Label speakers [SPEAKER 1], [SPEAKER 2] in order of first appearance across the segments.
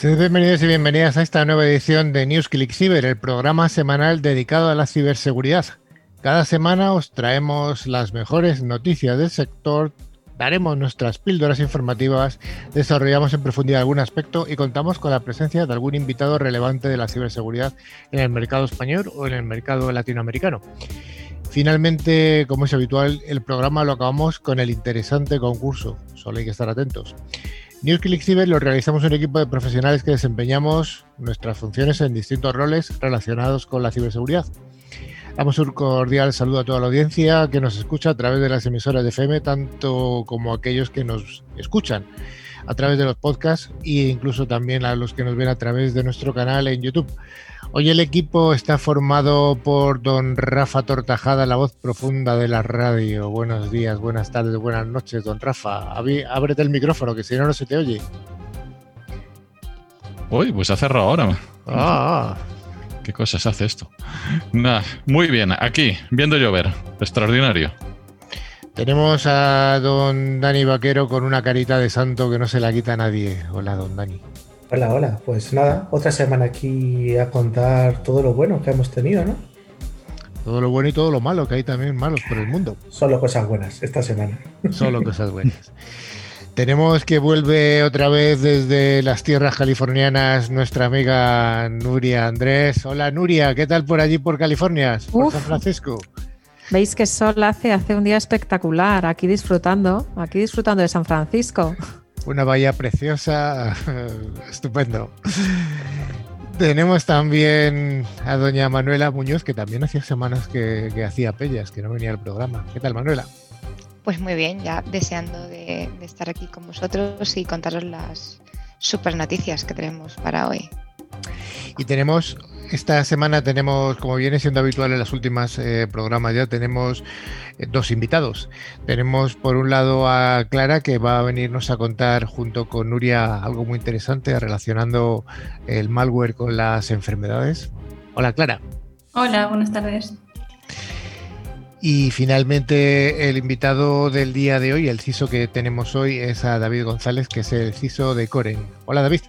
[SPEAKER 1] Bienvenidos y bienvenidas a esta nueva edición de News Click Cyber, el programa semanal dedicado a la ciberseguridad. Cada semana os traemos las mejores noticias del sector, daremos nuestras píldoras informativas, desarrollamos en profundidad algún aspecto y contamos con la presencia de algún invitado relevante de la ciberseguridad en el mercado español o en el mercado latinoamericano. Finalmente, como es habitual, el programa lo acabamos con el interesante concurso. Solo hay que estar atentos. NewsClick Cyber lo realizamos un equipo de profesionales que desempeñamos nuestras funciones en distintos roles relacionados con la ciberseguridad. Damos un cordial saludo a toda la audiencia que nos escucha a través de las emisoras de FM, tanto como aquellos que nos escuchan a través de los podcasts e incluso también a los que nos ven a través de nuestro canal en YouTube. Hoy el equipo está formado por don Rafa Tortajada, la voz profunda de la radio. Buenos días, buenas tardes, buenas noches, don Rafa. Ábrete el micrófono, que si no, no se te oye.
[SPEAKER 2] Uy, pues ha cerrado ahora. Ah. ¿Qué cosas hace esto? Nah, muy bien, aquí, viendo llover. Extraordinario.
[SPEAKER 1] Tenemos a don Dani Vaquero con una carita de santo que no se la quita a nadie. Hola, don Dani.
[SPEAKER 3] Hola, hola. Pues nada, otra semana aquí a contar todo lo bueno que hemos tenido, ¿no?
[SPEAKER 1] Todo lo bueno y todo lo malo, que hay también malos por el mundo.
[SPEAKER 3] Solo cosas buenas esta semana.
[SPEAKER 1] Solo cosas buenas. Tenemos que vuelve otra vez desde las tierras californianas nuestra amiga Nuria Andrés. Hola Nuria, ¿qué tal por allí por California? Por San Francisco.
[SPEAKER 4] Veis que sol hace, hace un día espectacular, aquí disfrutando, aquí disfrutando de San Francisco
[SPEAKER 1] una bahía preciosa, estupendo. Tenemos también a doña Manuela Muñoz, que también hacía semanas que, hacía pellas, que no venía al programa. ¿Qué tal, Manuela?
[SPEAKER 5] Pues muy bien, ya deseando de, de estar aquí con vosotros y contaros las super noticias que tenemos para hoy.
[SPEAKER 1] Y tenemos esta semana tenemos, como viene siendo habitual en las últimas eh, programas ya, tenemos eh, dos invitados. Tenemos por un lado a Clara que va a venirnos a contar junto con Nuria algo muy interesante relacionando el malware con las enfermedades. Hola Clara.
[SPEAKER 6] Hola, buenas tardes.
[SPEAKER 1] Y finalmente el invitado del día de hoy, el CISO que tenemos hoy, es a David González, que es el CISO de Coren. Hola David.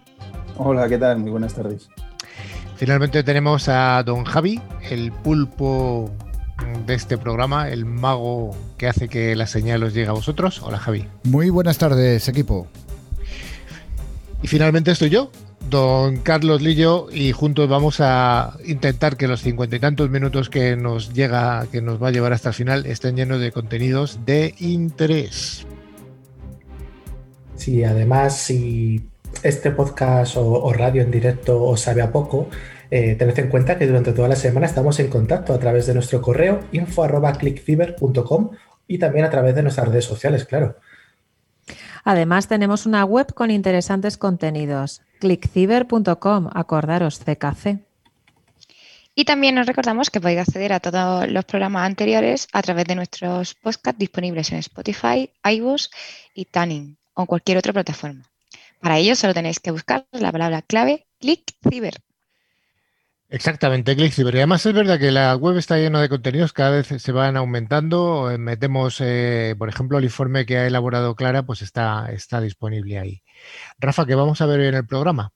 [SPEAKER 7] Hola, ¿qué tal? Muy buenas tardes.
[SPEAKER 1] Finalmente tenemos a don Javi, el pulpo de este programa, el mago que hace que la señal os llegue a vosotros. Hola Javi.
[SPEAKER 8] Muy buenas tardes, equipo.
[SPEAKER 1] Y finalmente estoy yo, don Carlos Lillo, y juntos vamos a intentar que los cincuenta y tantos minutos que nos llega, que nos va a llevar hasta el final, estén llenos de contenidos de interés.
[SPEAKER 3] Sí, además, si este podcast o, radio en directo os sabe a poco, eh, tened en cuenta que durante toda la semana estamos en contacto a través de nuestro correo info.clickfiber.com y también a través de nuestras redes sociales, claro.
[SPEAKER 4] Además, tenemos una web con interesantes contenidos, clickciber.com, acordaros, CKC.
[SPEAKER 5] Y también nos recordamos que podéis acceder a todos los programas anteriores a través de nuestros podcasts disponibles en Spotify, iVoox y Tuning o cualquier otra plataforma. Para ello solo tenéis que buscar la palabra clave ClickCiber.
[SPEAKER 1] Exactamente, ClickCiber. Y además es verdad que la web está llena de contenidos, cada vez se van aumentando. Metemos, eh, por ejemplo, el informe que ha elaborado Clara, pues está, está disponible ahí. Rafa, ¿qué vamos a ver en el programa?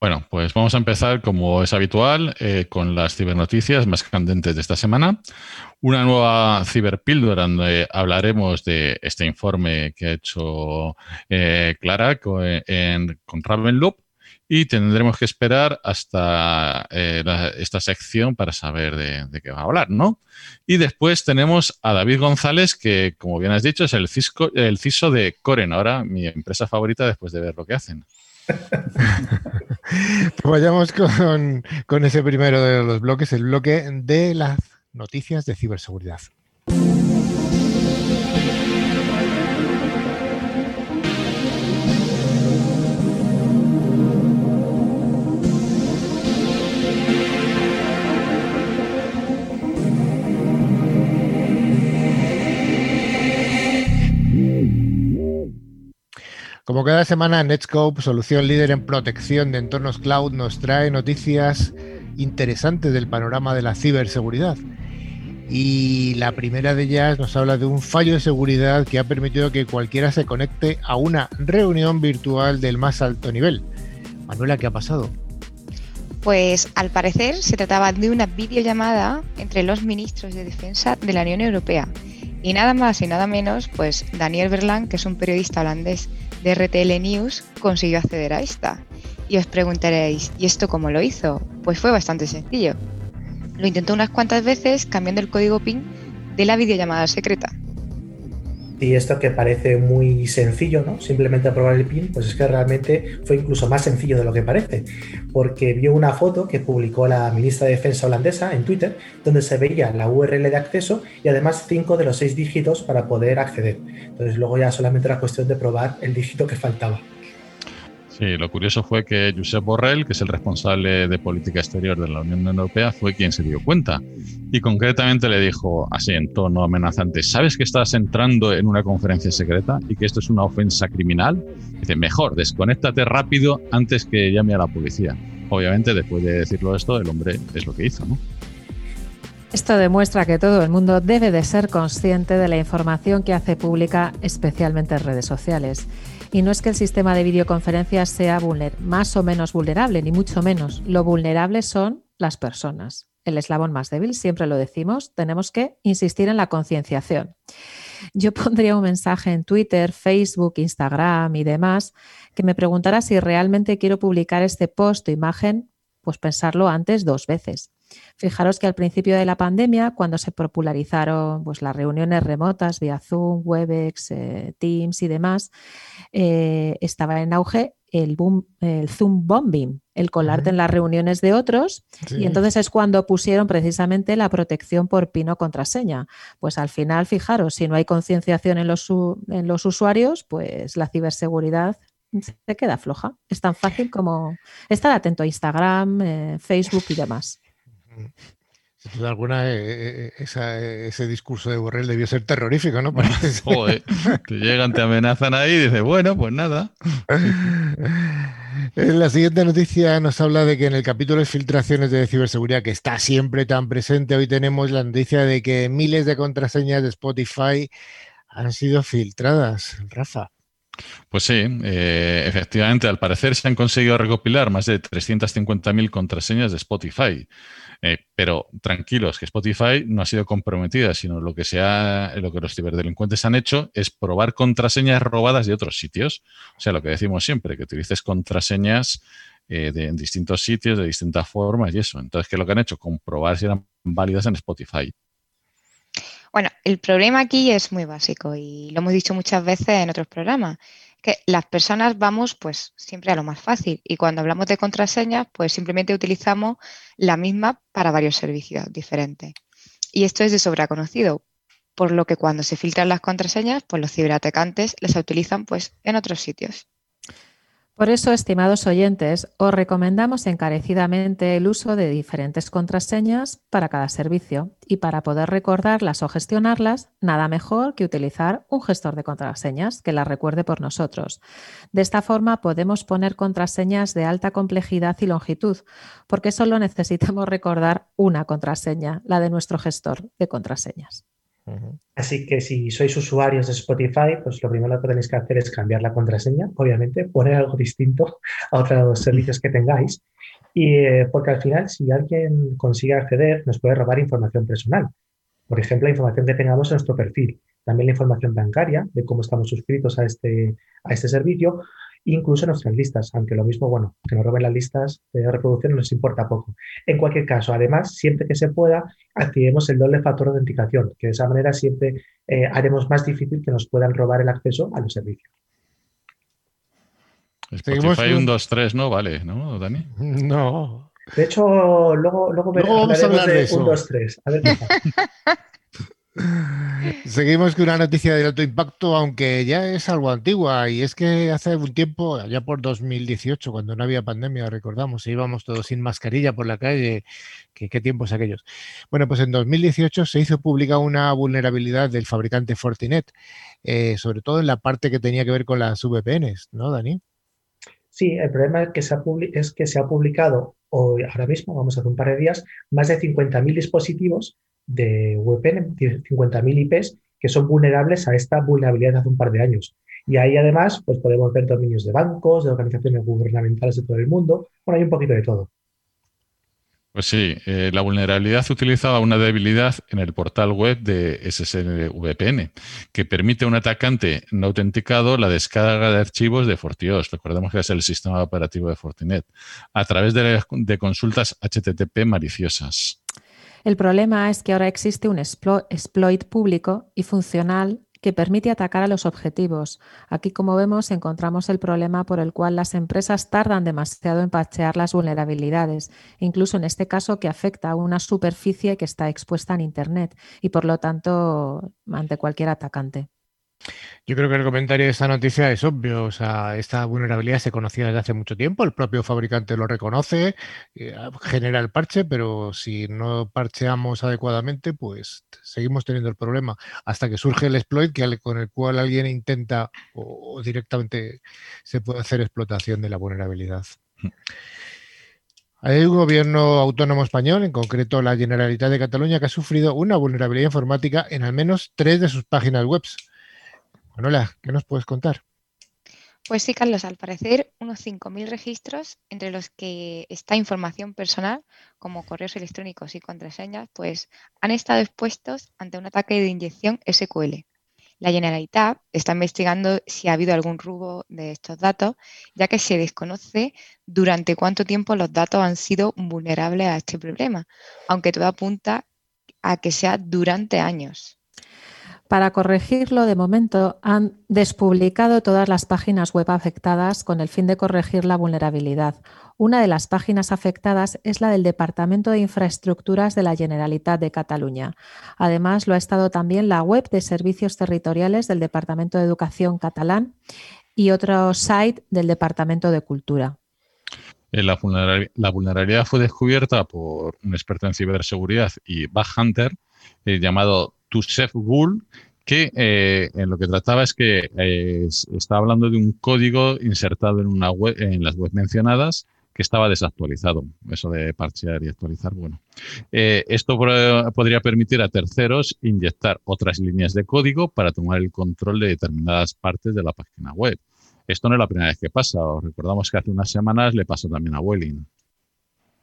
[SPEAKER 2] Bueno, pues vamos a empezar, como es habitual, eh, con las cibernoticias más candentes de esta semana. Una nueva ciberpíldora donde hablaremos de este informe que ha hecho eh, Clara con, en, con Ravenloop y tendremos que esperar hasta eh, esta sección para saber de, qué va a hablar, ¿no? Y después tenemos a David González, que, como bien has dicho, es el, cisco, el CISO de Coren, ahora mi empresa favorita después de ver lo que hacen.
[SPEAKER 1] vayamos con, con ese primero de los bloques, el bloque de las noticias de ciberseguridad. Como cada semana, Netscope, solución líder en protección de entornos cloud, nos trae noticias interesantes del panorama de la ciberseguridad. Y la primera de ellas nos habla de un fallo de seguridad que ha permitido que cualquiera se conecte a una reunión virtual del más alto nivel. Manuela, ¿qué ha pasado?
[SPEAKER 5] Pues al parecer se trataba de una videollamada entre los ministros de defensa de la Unión Europea. Y nada más y nada menos, pues Daniel Berlan, que es un periodista holandés de RTL News, consiguió acceder a esta. Y os preguntaréis, ¿y esto cómo lo hizo? Pues fue bastante sencillo. Lo intentó unas cuantas veces cambiando el código PIN de la videollamada secreta.
[SPEAKER 3] Y esto que parece muy sencillo, ¿no? Simplemente aprobar el PIN, pues es que realmente fue incluso más sencillo de lo que parece, porque vio una foto que publicó la ministra de Defensa holandesa en Twitter, donde se veía la URL de acceso y además cinco de los seis dígitos para poder acceder. Entonces luego ya solamente era cuestión de probar el dígito que faltaba.
[SPEAKER 2] Sí, lo curioso fue que Josep Borrell, que es el responsable de política exterior de la Unión Europea, fue quien se dio cuenta. Y concretamente le dijo, así en tono amenazante, ¿sabes que estás entrando en una conferencia secreta y que esto es una ofensa criminal? Dice, mejor, desconéctate rápido antes que llame a la policía. Obviamente, después de decirlo esto, el hombre es lo que hizo.
[SPEAKER 4] Esto demuestra que todo el mundo debe de ser consciente de la información que hace pública, especialmente en redes sociales. Y no es que el sistema de videoconferencias sea más o menos vulnerable, ni mucho menos. Lo vulnerable son las personas. El eslabón más débil, siempre lo decimos, tenemos que insistir en la concienciación. Yo pondría un mensaje en Twitter, Facebook, Instagram y demás que me preguntara si realmente quiero publicar este post o imagen, pues pensarlo antes dos veces. Fijaros que al principio de la pandemia, cuando se popularizaron pues, las reuniones remotas vía Zoom, Webex, eh, Teams y demás, eh, estaba en auge el, boom, el Zoom bombing, el colarte en las reuniones de otros. Y entonces es cuando pusieron precisamente la protección por pino contraseña. Pues al final, fijaros, si no hay concienciación en los, en los usuarios, pues la ciberseguridad se queda floja. Es tan fácil como estar atento a Instagram, eh, Facebook y demás.
[SPEAKER 1] Sin duda alguna, eh, eh, ese discurso de Borrell debió ser terrorífico, ¿no?
[SPEAKER 2] Joder, te llegan, te amenazan ahí y dices, bueno, pues nada.
[SPEAKER 1] La siguiente noticia nos habla de que en el capítulo de filtraciones de ciberseguridad, que está siempre tan presente, hoy tenemos la noticia de que miles de contraseñas de Spotify han sido filtradas. Rafa.
[SPEAKER 2] Pues sí, eh, efectivamente, al parecer se han conseguido recopilar más de 350.000 contraseñas de Spotify. Eh, pero tranquilos, que Spotify no ha sido comprometida, sino lo que, sea, lo que los ciberdelincuentes han hecho es probar contraseñas robadas de otros sitios. O sea, lo que decimos siempre, que utilices contraseñas eh, de, en distintos sitios, de distintas formas y eso. Entonces, ¿qué es lo que han hecho? Comprobar si eran válidas en Spotify.
[SPEAKER 5] Bueno, el problema aquí es muy básico y lo hemos dicho muchas veces en otros programas que las personas vamos pues siempre a lo más fácil y cuando hablamos de contraseñas pues simplemente utilizamos la misma para varios servicios diferentes. Y esto es de sobra conocido, por lo que cuando se filtran las contraseñas pues los ciberatacantes las utilizan pues en otros sitios.
[SPEAKER 4] Por eso, estimados oyentes, os recomendamos encarecidamente el uso de diferentes contraseñas para cada servicio y para poder recordarlas o gestionarlas, nada mejor que utilizar un gestor de contraseñas que las recuerde por nosotros. De esta forma podemos poner contraseñas de alta complejidad y longitud, porque solo necesitamos recordar una contraseña, la de nuestro gestor de contraseñas.
[SPEAKER 3] Así que si sois usuarios de Spotify, pues lo primero que tenéis que hacer es cambiar la contraseña, obviamente, poner algo distinto a otros servicios que tengáis. Y eh, porque al final, si alguien consigue acceder, nos puede robar información personal. Por ejemplo, la información que tengamos en nuestro perfil, también la información bancaria de cómo estamos suscritos a este, a este servicio incluso en nuestras listas, aunque lo mismo, bueno, que nos roben las listas de reproducción nos importa poco. En cualquier caso, además, siempre que se pueda, activemos el doble factor de autenticación, que de esa manera siempre eh, haremos más difícil que nos puedan robar el acceso a los servicios.
[SPEAKER 2] Spotify 1, 2, 3 no vale, ¿no, Dani?
[SPEAKER 1] No.
[SPEAKER 3] De hecho, luego, luego,
[SPEAKER 1] vamos a hablar de, de
[SPEAKER 3] 1, 2, 3. A ver
[SPEAKER 1] Seguimos con una noticia de alto impacto, aunque ya es algo antigua, y es que hace un tiempo, ya por 2018, cuando no había pandemia, recordamos, íbamos todos sin mascarilla por la calle, ¿qué, tiempos aquellos? Bueno, pues en 2018 se hizo pública una vulnerabilidad del fabricante Fortinet, eh, sobre todo en la parte que tenía que ver con las VPNs, ¿no, Dani?
[SPEAKER 3] Sí, el problema es que se ha, es que se ha publicado hoy, ahora mismo, vamos a hacer un par de días, más de 50.000 dispositivos de VPN, 50.000 IPs que son vulnerables a esta vulnerabilidad hace un par de años. Y ahí además pues podemos ver dominios de bancos, de organizaciones gubernamentales de todo el mundo. Bueno, hay un poquito de todo.
[SPEAKER 2] Pues sí, eh, la vulnerabilidad utilizaba una debilidad en el portal web de SSL que permite a un atacante no autenticado la descarga de archivos de FortiOS, recordemos que es el sistema operativo de Fortinet, a través de, de consultas HTTP maliciosas.
[SPEAKER 4] El problema es que ahora existe un exploit público y funcional que permite atacar a los objetivos. Aquí, como vemos, encontramos el problema por el cual las empresas tardan demasiado en patchear las vulnerabilidades, incluso en este caso que afecta a una superficie que está expuesta en Internet y, por lo tanto, ante cualquier atacante.
[SPEAKER 1] Yo creo que el comentario de esta noticia es obvio. O sea, esta vulnerabilidad se conocía desde hace mucho tiempo, el propio fabricante lo reconoce, eh, genera el parche, pero si no parcheamos adecuadamente, pues seguimos teniendo el problema hasta que surge el exploit que, con el cual alguien intenta o, directamente se puede hacer explotación de la vulnerabilidad. Hay un gobierno autónomo español, en concreto la Generalitat de Cataluña, que ha sufrido una vulnerabilidad informática en al menos tres de sus páginas web Manuela, ¿qué nos puedes contar?
[SPEAKER 5] Pues sí, Carlos, al parecer unos 5.000 registros, entre los que está información personal, como correos electrónicos y contraseñas, pues han estado expuestos ante un ataque de inyección SQL. La Generalitat está investigando si ha habido algún robo de estos datos, ya que se desconoce durante cuánto tiempo los datos han sido vulnerables a este problema, aunque todo apunta a que sea durante años.
[SPEAKER 4] Para corregirlo, de momento han despublicado todas las páginas web afectadas con el fin de corregir la vulnerabilidad. Una de las páginas afectadas es la del Departamento de Infraestructuras de la Generalitat de Cataluña. Además, lo ha estado también la web de Servicios Territoriales del Departamento de Educación catalán y otro site del Departamento de Cultura.
[SPEAKER 2] Eh, la vulnerabilidad, fue descubierta por un experto en ciberseguridad y bug hunter eh, llamado To Chef Bull, que eh, en lo que trataba es que eh, estaba hablando de un código insertado en una web, en las webs mencionadas que estaba desactualizado. Eso de parchear y actualizar, bueno. Eh, esto podría permitir a terceros inyectar otras líneas de código para tomar el control de determinadas partes de la página web. Esto no es la primera vez que pasa. Os recordamos que hace unas semanas le pasó también a Welling.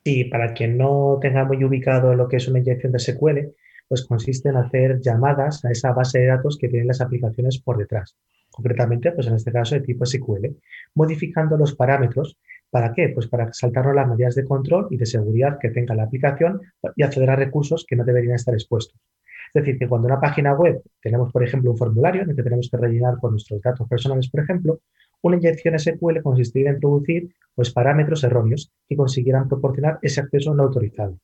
[SPEAKER 3] Sí, para quien no tenga muy ubicado lo que es una inyección de SQL, pues consiste en hacer llamadas a esa base de datos que tienen las aplicaciones por detrás. Concretamente, pues en este caso de tipo SQL, modificando los parámetros. ¿Para qué? Pues para saltarnos las medidas de control y de seguridad que tenga la aplicación y acceder a recursos que no deberían estar expuestos. Es decir, que cuando una página web tenemos, por ejemplo, un formulario en el que tenemos que rellenar con nuestros datos personales, por ejemplo, una inyección SQL consistiría en introducir pues, parámetros erróneos que consiguieran proporcionar ese acceso no autorizado.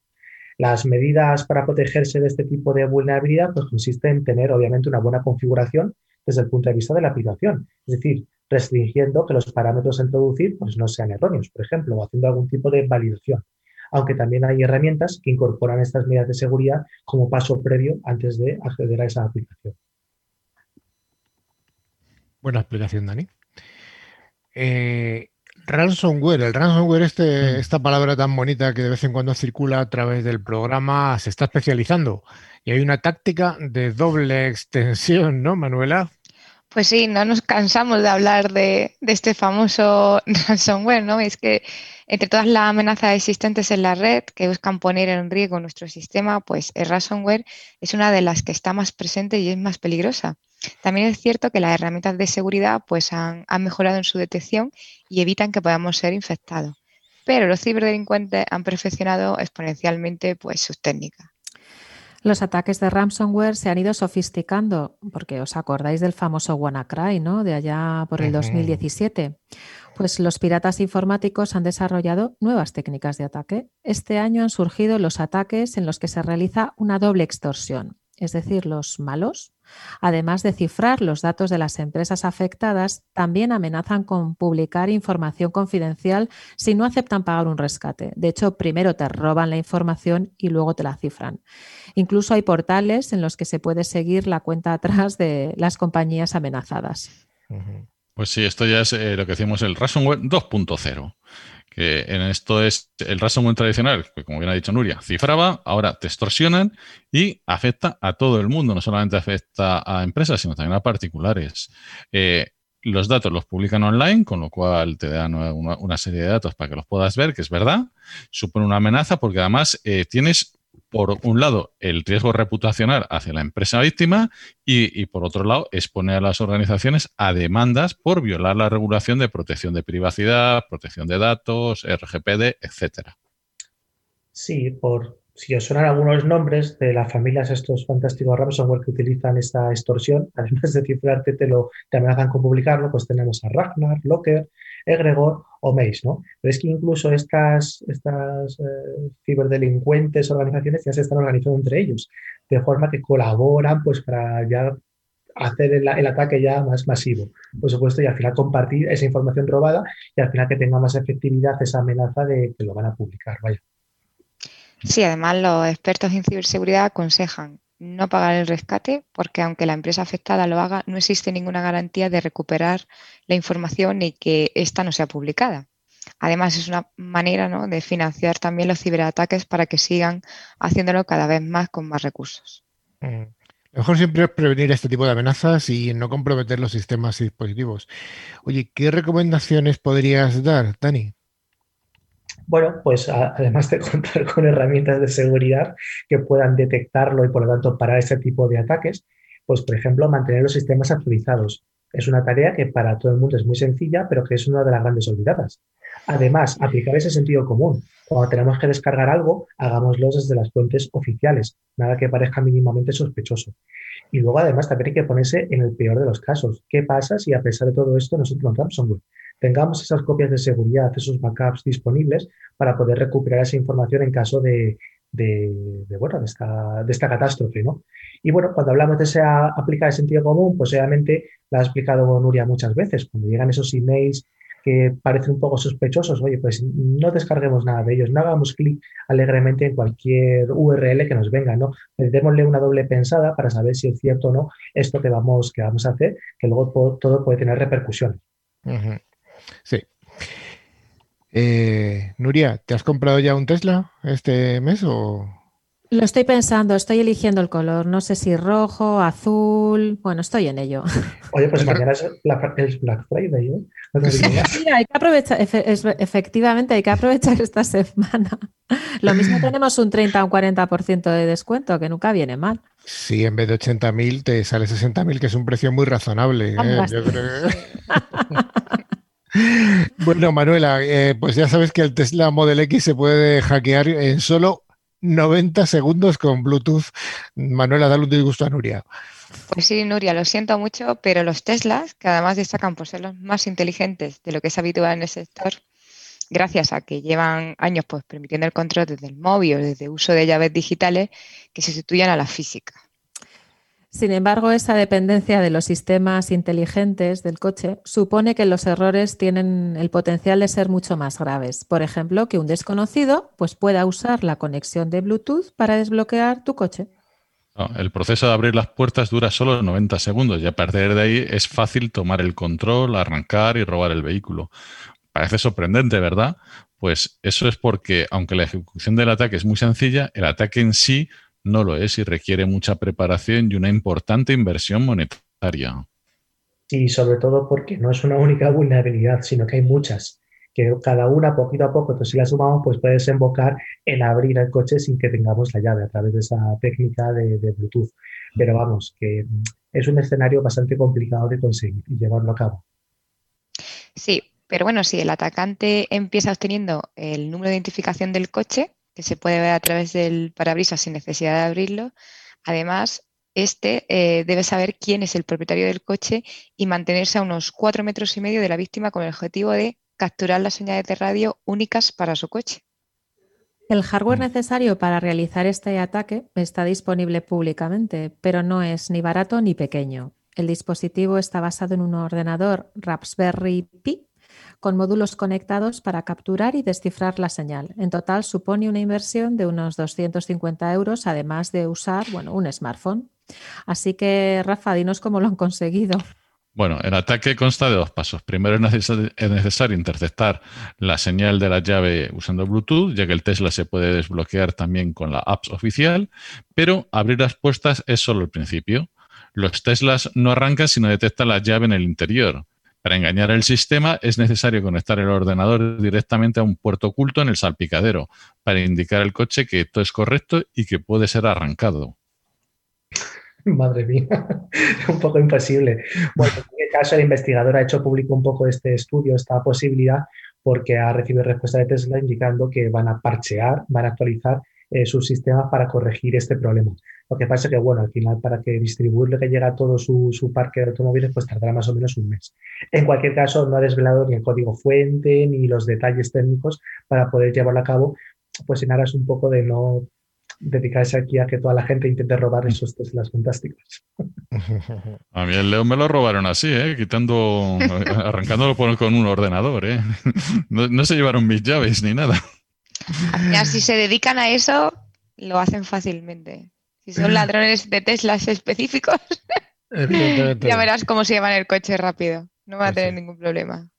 [SPEAKER 3] Las medidas para protegerse de este tipo de vulnerabilidad pues, consisten en tener, obviamente, una buena configuración desde el punto de vista de la aplicación. Es decir, restringiendo que los parámetros a introducir pues, no sean erróneos, por ejemplo, o haciendo algún tipo de validación. Aunque también hay herramientas que incorporan estas medidas de seguridad como paso previo antes de acceder a esa aplicación.
[SPEAKER 1] Buena explicación, Dani. Eh, Ransomware, el ransomware, este, mm. esta palabra tan bonita que de vez en cuando circula a través del programa, se está especializando. Y hay una táctica de doble extensión, ¿no, Manuela?
[SPEAKER 5] Pues sí, no nos cansamos de hablar de, este famoso ransomware, ¿no? Es que entre todas las amenazas existentes en la red que buscan poner en riesgo nuestro sistema, pues el ransomware es una de las que está más presente y es más peligrosa. También es cierto que las herramientas de seguridad pues, han, mejorado en su detección y evitan que podamos ser infectados. Pero los ciberdelincuentes han perfeccionado exponencialmente pues, sus técnicas.
[SPEAKER 4] Los ataques de ransomware se han ido sofisticando, porque os acordáis del famoso WannaCry, ¿no? De allá por el 2017. Pues los piratas informáticos han desarrollado nuevas técnicas de ataque. Este año han surgido los ataques en los que se realiza una doble extorsión, es decir, los malos Además de cifrar los datos de las empresas afectadas, también amenazan con publicar información confidencial si no aceptan pagar un rescate. De hecho, primero te roban la información y luego te la cifran. Incluso hay portales en los que se puede seguir la cuenta atrás de las compañías amenazadas.
[SPEAKER 2] Pues sí, esto ya es eh, lo que decimos el ransomware 2.0 que en esto es el ransomware tradicional, que como bien ha dicho Nuria, cifraba, ahora te extorsionan y afecta a todo el mundo, no solamente afecta a empresas, sino también a particulares. Eh, los datos los publican online, con lo cual te dan una, serie de datos para que los puedas ver, que es verdad. Supone una amenaza porque además eh, tienes, por un lado, el riesgo reputacional hacia la empresa víctima y, por otro lado, expone a las organizaciones a demandas por violar la regulación de protección de privacidad, protección de datos, RGPD, etcétera.
[SPEAKER 3] Sí, por, si os suenan algunos nombres de las familias estos fantásticos ransomware que utilizan esta extorsión, además de cifrarte, te, lo, te amenazan con publicarlo, pues tenemos a Ragnar, Locker, Egregor o Mace, ¿no? Pero es que incluso estas, estas eh, ciberdelincuentes organizaciones ya se están organizando entre ellos, de forma que colaboran pues para ya hacer el, el, ataque ya más masivo, por supuesto, y al final compartir esa información robada y al final que tenga más efectividad esa amenaza de que lo van a publicar, vaya.
[SPEAKER 5] Sí, además los expertos en ciberseguridad aconsejan no pagar el rescate porque aunque la empresa afectada lo haga, no existe ninguna garantía de recuperar la información y que ésta no sea publicada. Además, es una manera de financiar también los ciberataques para que sigan haciéndolo cada vez más con más recursos.
[SPEAKER 1] Mm. Lo mejor siempre es prevenir este tipo de amenazas y no comprometer los sistemas y dispositivos. Oye, ¿qué recomendaciones podrías dar, Dani?
[SPEAKER 3] Bueno, pues además de contar con herramientas de seguridad que puedan detectarlo y por lo tanto parar ese tipo de ataques, pues por ejemplo mantener los sistemas actualizados. Es una tarea que para todo el mundo es muy sencilla, pero que es una de las grandes olvidadas. Además, aplicar ese sentido común. Cuando tenemos que descargar algo, hagámoslo desde las fuentes oficiales, nada que parezca mínimamente sospechoso. Y luego, además, también hay que ponerse en el peor de los casos. ¿Qué pasa si a pesar de todo esto nosotros no ransomware? Tengamos esas copias de seguridad, esos backups disponibles para poder recuperar esa información en caso de, bueno, de, esta, de esta catástrofe. ¿no? Y bueno, cuando hablamos de ese aplicar el sentido común, pues obviamente la ha explicado Nuria muchas veces. Cuando llegan esos emails que parecen un poco sospechosos, oye, pues no descarguemos nada de ellos, no hagamos clic alegremente en cualquier URL que nos venga, ¿no? Démosle una doble pensada para saber si es cierto o no esto que vamos, que vamos a hacer, que luego todo, puede tener repercusiones.
[SPEAKER 1] Sí. Eh, Nuria, ¿te has comprado ya un Tesla este mes o...?
[SPEAKER 4] Lo estoy pensando, estoy eligiendo el color, no sé si rojo, azul, bueno, estoy en ello.
[SPEAKER 3] Oye, pues mañana es Black, Friday, ¿eh?
[SPEAKER 4] hay que aprovechar, efectivamente, hay que aprovechar esta semana. Lo mismo tenemos un 30 o un 40% de descuento, que nunca viene mal.
[SPEAKER 1] Sí, en vez de 80.000 te sale 60.000, que es un precio muy razonable. ¿eh? Yo creo Bueno, Manuela, eh, pues ya sabes que el Tesla Model X se puede hackear en solo 90 segundos con Bluetooth. Manuela, dale un disgusto a Nuria.
[SPEAKER 5] Pues sí, Nuria, lo siento mucho, pero los Teslas, que además destacan por ser los más inteligentes de lo que es habitual en el sector, gracias a que llevan años pues, permitiendo el control desde el móvil o desde uso de llaves digitales que se sustituyan a la física.
[SPEAKER 4] Sin embargo, esa dependencia de los sistemas inteligentes del coche supone que los errores tienen el potencial de ser mucho más graves. Por ejemplo, que un desconocido pues, pueda usar la conexión de Bluetooth para desbloquear tu coche.
[SPEAKER 2] el proceso de abrir las puertas dura solo 90 segundos y a partir de ahí es fácil tomar el control, arrancar y robar el vehículo. Parece sorprendente, ¿verdad? Pues eso es porque, aunque la ejecución del ataque es muy sencilla, el ataque en sí no lo es y requiere mucha preparación y una importante inversión monetaria.
[SPEAKER 3] Sí, sobre todo porque no es una única vulnerabilidad, sino que hay muchas, que cada una poquito a poco, entonces si la sumamos, pues puede desembocar en abrir el coche sin que tengamos la llave a través de esa técnica de, de Bluetooth. Pero vamos, que es un escenario bastante complicado de conseguir y llevarlo a cabo.
[SPEAKER 5] Sí, pero bueno, si el atacante empieza obteniendo el número de identificación del coche, que se puede ver a través del parabrisas sin necesidad de abrirlo. Además, este eh, debe saber quién es el propietario del coche y mantenerse a unos cuatro metros y medio de la víctima con el objetivo de capturar las señales de radio únicas para su coche.
[SPEAKER 4] El hardware mm. necesario para realizar este ataque está disponible públicamente, pero no es ni barato ni pequeño. El dispositivo está basado en un ordenador Raspberry Pi con módulos conectados para capturar y descifrar la señal. En total supone una inversión de unos 250 euros, además de usar bueno, un smartphone. Así que, Rafa, dinos cómo lo han conseguido.
[SPEAKER 2] Bueno, el ataque consta de dos pasos. Primero es necesario, interceptar la señal de la llave usando Bluetooth, ya que el Tesla se puede desbloquear también con la apps oficial, pero abrir las puertas es solo el principio. Los Teslas no arrancan si no detectan la llave en el interior Para engañar al sistema es necesario conectar el ordenador directamente a un puerto oculto en el salpicadero para indicar al coche que todo es correcto y que puede ser arrancado.
[SPEAKER 3] Madre mía, un poco imposible. Bueno, en el caso el investigador ha hecho público un poco este estudio, esta posibilidad, porque ha recibido respuesta de Tesla indicando que van a parchear, van a actualizar eh, sus sistemas para corregir este problema. Lo que pasa es que, bueno, al final para que distribuirlo que llega a todo su, su, parque de automóviles, pues tardará más o menos un mes. En cualquier caso, no ha desvelado ni el código fuente ni los detalles técnicos para poder llevarlo a cabo, pues en aras un poco de no dedicarse aquí a que toda la gente intente robar esos Teslas fantásticos.
[SPEAKER 2] A mí el León me lo robaron así, ¿eh? quitando, arrancándolo con un ordenador. ¿eh? No, no se llevaron mis llaves ni nada.
[SPEAKER 5] si se dedican a eso, lo hacen fácilmente. Si son ladrones de Teslas específicos, ya verás cómo se llevan el coche rápido. No va a tener ningún problema.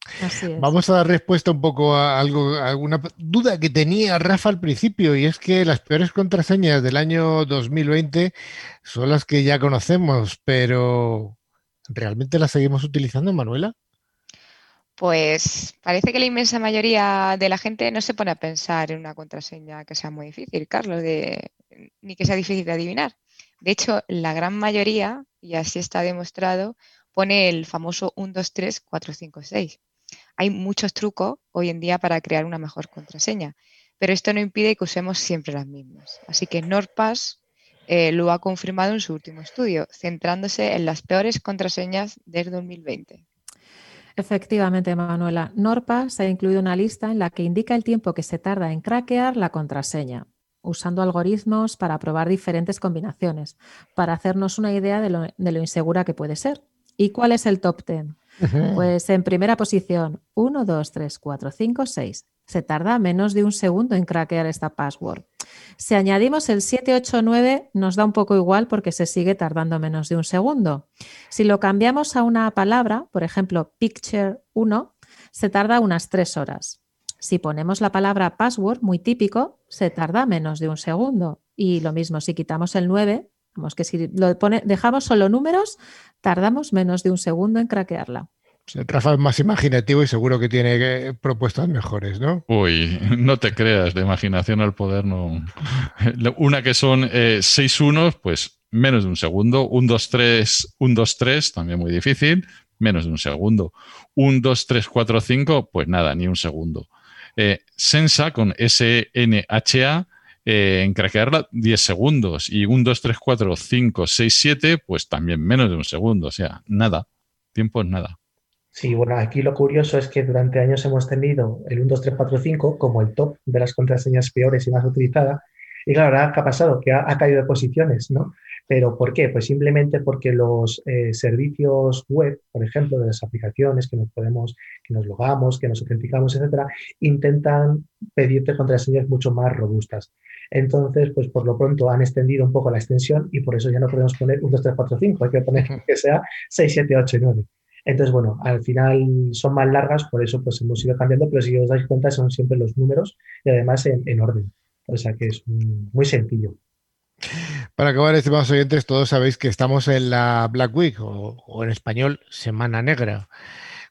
[SPEAKER 1] Vamos a dar respuesta un poco a algo, a alguna duda que tenía Rafa al principio, y es que las peores contraseñas del año 2020 son las que ya conocemos, pero ¿realmente las seguimos utilizando, Manuela?
[SPEAKER 5] Pues parece que la inmensa mayoría de la gente no se pone a pensar en una contraseña que sea muy difícil, Carlos, ni que sea difícil de adivinar. De hecho, la gran mayoría, y así está demostrado, pone el famoso 1, 2, 3, 4, 5, 6. Hay muchos trucos hoy en día para crear una mejor contraseña, pero esto no impide que usemos siempre las mismas. Así que NordPass eh, lo ha confirmado en su último estudio, centrándose en las peores contraseñas del 2020.
[SPEAKER 4] Efectivamente, Manuela. NordPass ha incluido una lista en la que indica el tiempo que se tarda en craquear la contraseña, usando algoritmos para probar diferentes combinaciones, para hacernos una idea de lo, de lo insegura que puede ser. ¿Y cuál es el top 10? Pues en primera posición, 1, 2, 3, 4, 5, 6. Se tarda menos de un segundo en craquear esta password. Si añadimos el 789 nos da un poco igual porque se sigue tardando menos de un segundo. Si lo cambiamos a una palabra, por ejemplo, picture 1, se tarda unas 3 horas. Si ponemos la palabra password, muy típico, se tarda menos de un segundo. Y lo mismo, si quitamos el 9, vamos que si dejamos solo números, tardamos menos de un segundo en craquearla.
[SPEAKER 1] Rafa es más imaginativo y seguro que tiene eh, propuestas mejores, ¿no?
[SPEAKER 2] Uy, no te creas, de imaginación al poder no. Una que son eh, seis unos, pues menos de un segundo. Un, dos, tres, un, dos, tres, también muy difícil, menos de un segundo. Un, dos, tres, cuatro, cinco, pues nada, ni un segundo. Eh, Sensa con S-N-H-A, en craquearla 10 segundos. Y un, dos, tres, cuatro, cinco, seis, siete, pues también menos de un segundo. O sea, nada. Tiempo es nada.
[SPEAKER 3] Sí, bueno, aquí lo curioso es que durante años hemos tenido el 1, 2, 3, 4, 5 como el top de las contraseñas peores y más utilizadas. Y claro, ahora, ¿qué ha pasado? Que ha, caído de posiciones, ¿no? ¿Pero por qué? Pues simplemente porque los eh, servicios web, por ejemplo, de las aplicaciones que nos podemos, que nos logamos, que nos autenticamos, etcétera, intentan pedirte contraseñas mucho más robustas. Entonces, pues por lo pronto han extendido un poco la extensión y por eso ya no podemos poner 1, 2, 3, 4, 5, hay que poner que sea 6, 7, 8 y 9. Entonces, bueno, al final son más largas, por eso pues hemos ido cambiando, pero si os dais cuenta son siempre los números y además en, orden. O sea que es muy sencillo.
[SPEAKER 1] Para acabar, estimados oyentes, todos sabéis que estamos en la Black Week o, en español Semana Negra,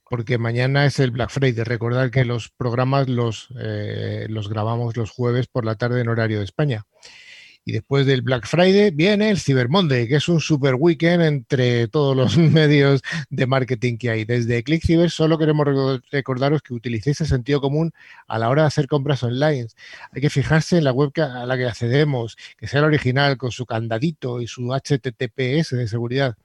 [SPEAKER 1] porque mañana es el Black Friday. Recordad que los programas los, eh, los grabamos los jueves por la tarde en horario de España. Y después del Black Friday viene el Cyber Monday, que es un super weekend entre todos los medios de marketing que hay. Desde ClickCyber solo queremos recordaros que utilicéis el sentido común a la hora de hacer compras online. Hay que fijarse en la web a la que accedemos, que sea la original, con su candadito y su HTTPS de seguridad.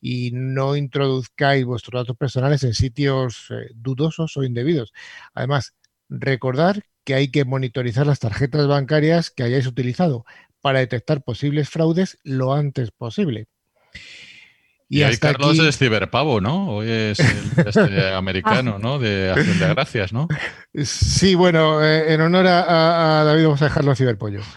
[SPEAKER 1] Y no introduzcáis vuestros datos personales en sitios eh, dudosos o indebidos. Además, recordar que hay que monitorizar las tarjetas bancarias que hayáis utilizado para detectar posibles fraudes lo antes posible.
[SPEAKER 2] Y, hasta Carlos es ciberpavo, ¿no? Hoy es el este americano, ¿no? De acción de gracias, ¿no?
[SPEAKER 1] Sí, bueno, eh, en honor a, a, David vamos a dejarlo ciberpollo.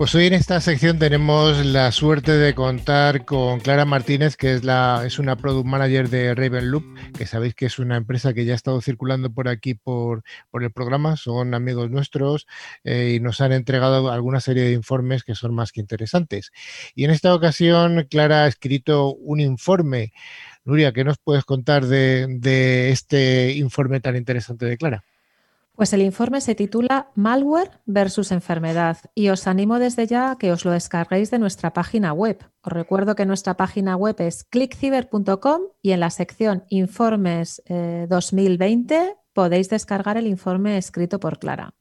[SPEAKER 1] Pues hoy en esta sección tenemos la suerte de contar con Clara Martínez, que es, la, es una product manager de Ravenloop, que sabéis que es una empresa que ya ha estado circulando por aquí por, por el programa, son amigos nuestros eh, y nos han entregado alguna serie de informes que son más que interesantes. Y en esta ocasión, Clara ha escrito un informe. Nuria, ¿qué nos puedes contar de, de este informe tan interesante de Clara?
[SPEAKER 4] Pues el informe se titula Malware versus enfermedad y os animo desde ya a que os lo descarguéis de nuestra página web. Os recuerdo que nuestra página web es clickciber.com y en la sección Informes 2020 eh, podéis descargar el informe escrito por Clara.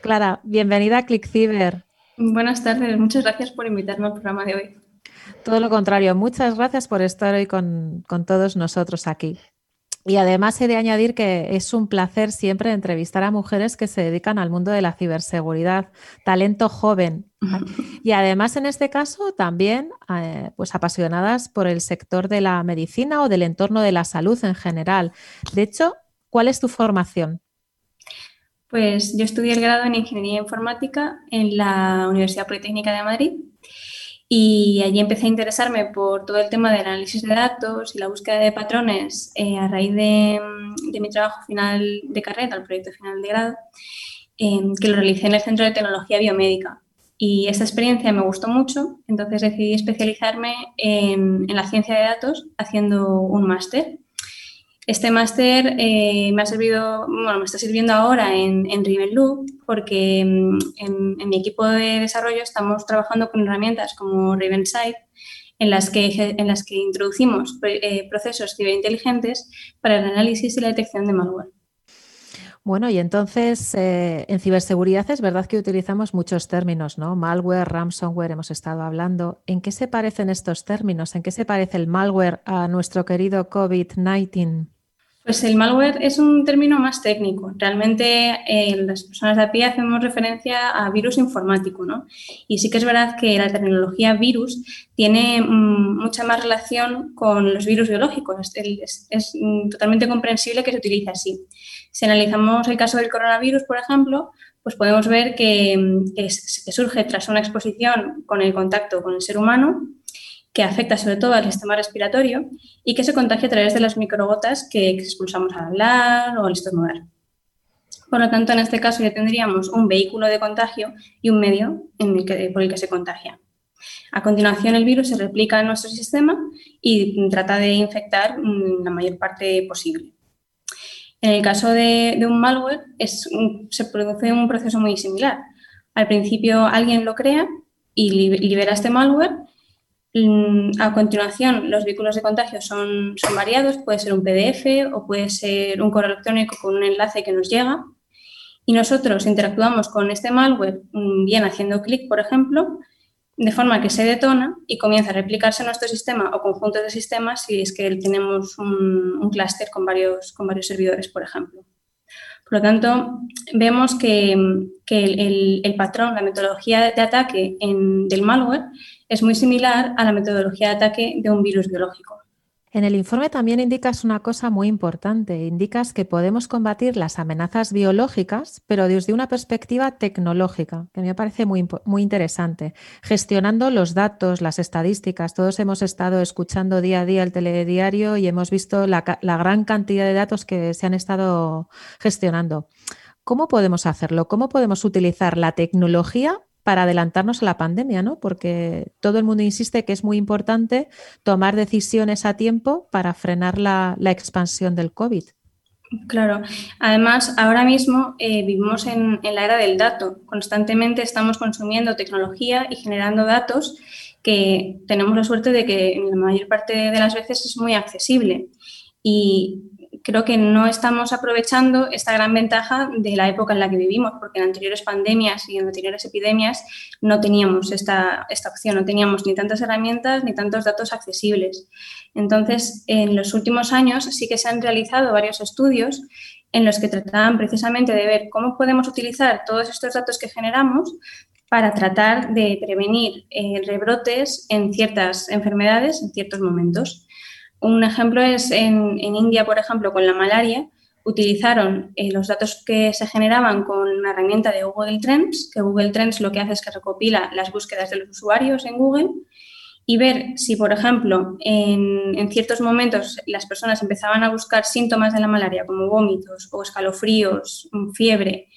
[SPEAKER 4] Clara, bienvenida a ClickCiber.
[SPEAKER 6] Buenas tardes, muchas gracias por invitarme al programa de hoy.
[SPEAKER 4] Todo lo contrario, muchas gracias por estar hoy con, con todos nosotros aquí. Y además he de añadir que es un placer siempre entrevistar a mujeres que se dedican al mundo de la ciberseguridad, talento joven. Y además en este caso también eh, pues apasionadas por el sector de la medicina o del entorno de la salud en general. De hecho, ¿cuál es tu formación?
[SPEAKER 6] Pues yo estudié el grado en Ingeniería Informática en la Universidad Politécnica de Madrid y allí empecé a interesarme por todo el tema del análisis de datos y la búsqueda de patrones eh, a raíz de, mi trabajo final de carrera, el proyecto final de grado, em, que lo realicé en el Centro de Tecnología Biomédica. Y esta experiencia me gustó mucho, entonces decidí especializarme en, en la ciencia de datos haciendo un máster este máster eh, me ha servido, bueno, me está sirviendo ahora en, en Ravenloop porque mm, en, mi equipo de desarrollo estamos trabajando con herramientas como Ravensight en las que, en las que introducimos eh, procesos ciberinteligentes para el análisis y la detección de malware.
[SPEAKER 4] Bueno, y entonces eh, en ciberseguridad es verdad que utilizamos muchos términos, ¿no? Malware, ransomware, hemos estado hablando. ¿En qué se parecen estos términos? ¿En qué se parece el malware a nuestro querido COVID-19?
[SPEAKER 6] Pues el malware es un término más técnico. Realmente eh, las personas de a pie hacemos referencia a virus informático, ¿no? Y sí que es verdad que la terminología virus tiene mm, mucha más relación con los virus biológicos. Es, mm, totalmente comprensible que se utilice así. Si analizamos el caso del coronavirus, por ejemplo, pues podemos ver que, mm, que surge tras una exposición con el contacto con el ser humano que afecta sobre todo al sistema respiratorio y que se contagia a través de las microgotas que expulsamos al hablar o al estornudar. Por lo tanto, en este caso ya tendríamos un vehículo de contagio y un medio por el que se contagia. A continuación, el virus se replica en nuestro sistema y trata de infectar mm, la mayor parte posible. En el caso de, un malware, se produce un proceso muy similar. Al principio, alguien lo crea y libera este malware a continuación, los vehículos de contagio son, son variados, puede ser un PDF o puede ser un correo electrónico con un enlace que nos llega. Y nosotros interactuamos con este malware, mm, bien haciendo clic, por ejemplo, de forma que se detona y comienza a replicarse en nuestro sistema o conjunto de sistemas si es que tenemos un, un clúster con varios, con varios servidores, por ejemplo. Por lo tanto, vemos que, el, patrón, la metodología de ataque del malware es muy similar a la metodología de ataque de un virus biológico.
[SPEAKER 4] En el informe también indicas una cosa muy importante. Indicas que podemos combatir las amenazas biológicas, pero desde una perspectiva tecnológica, que me parece muy, muy interesante. Gestionando los datos, las estadísticas. Todos hemos estado escuchando día a día el telediario y hemos visto la, la gran cantidad de datos que se han estado gestionando. ¿Cómo podemos hacerlo? ¿Cómo podemos utilizar la tecnología para adelantarnos a la pandemia, ¿no? Porque todo el mundo insiste que es muy importante tomar decisiones a tiempo para frenar la, expansión del COVID.
[SPEAKER 6] Claro, además ahora mismo eh, vivimos en, la era del dato. Constantemente estamos consumiendo tecnología y generando datos que tenemos la suerte de que la mayor parte de las veces es muy accesible. Y creo que no estamos aprovechando esta gran ventaja de la época en la que vivimos, porque en anteriores pandemias y en anteriores epidemias no teníamos esta, esta opción, no teníamos ni tantas herramientas ni tantos datos accesibles. Entonces, en los últimos años sí que se han realizado varios estudios en los que trataban precisamente de ver cómo podemos utilizar todos estos datos que generamos para tratar de prevenir eh, rebrotes en ciertas enfermedades en ciertos momentos. Un ejemplo es en, India, por ejemplo, con la malaria, utilizaron eh, los datos que se generaban con una herramienta de Google Trends, que Google Trends lo que hace es que recopila las búsquedas de los usuarios en Google y ver si, por ejemplo, en, ciertos momentos las personas empezaban a buscar síntomas de la malaria como vómitos o escalofríos, fiebre,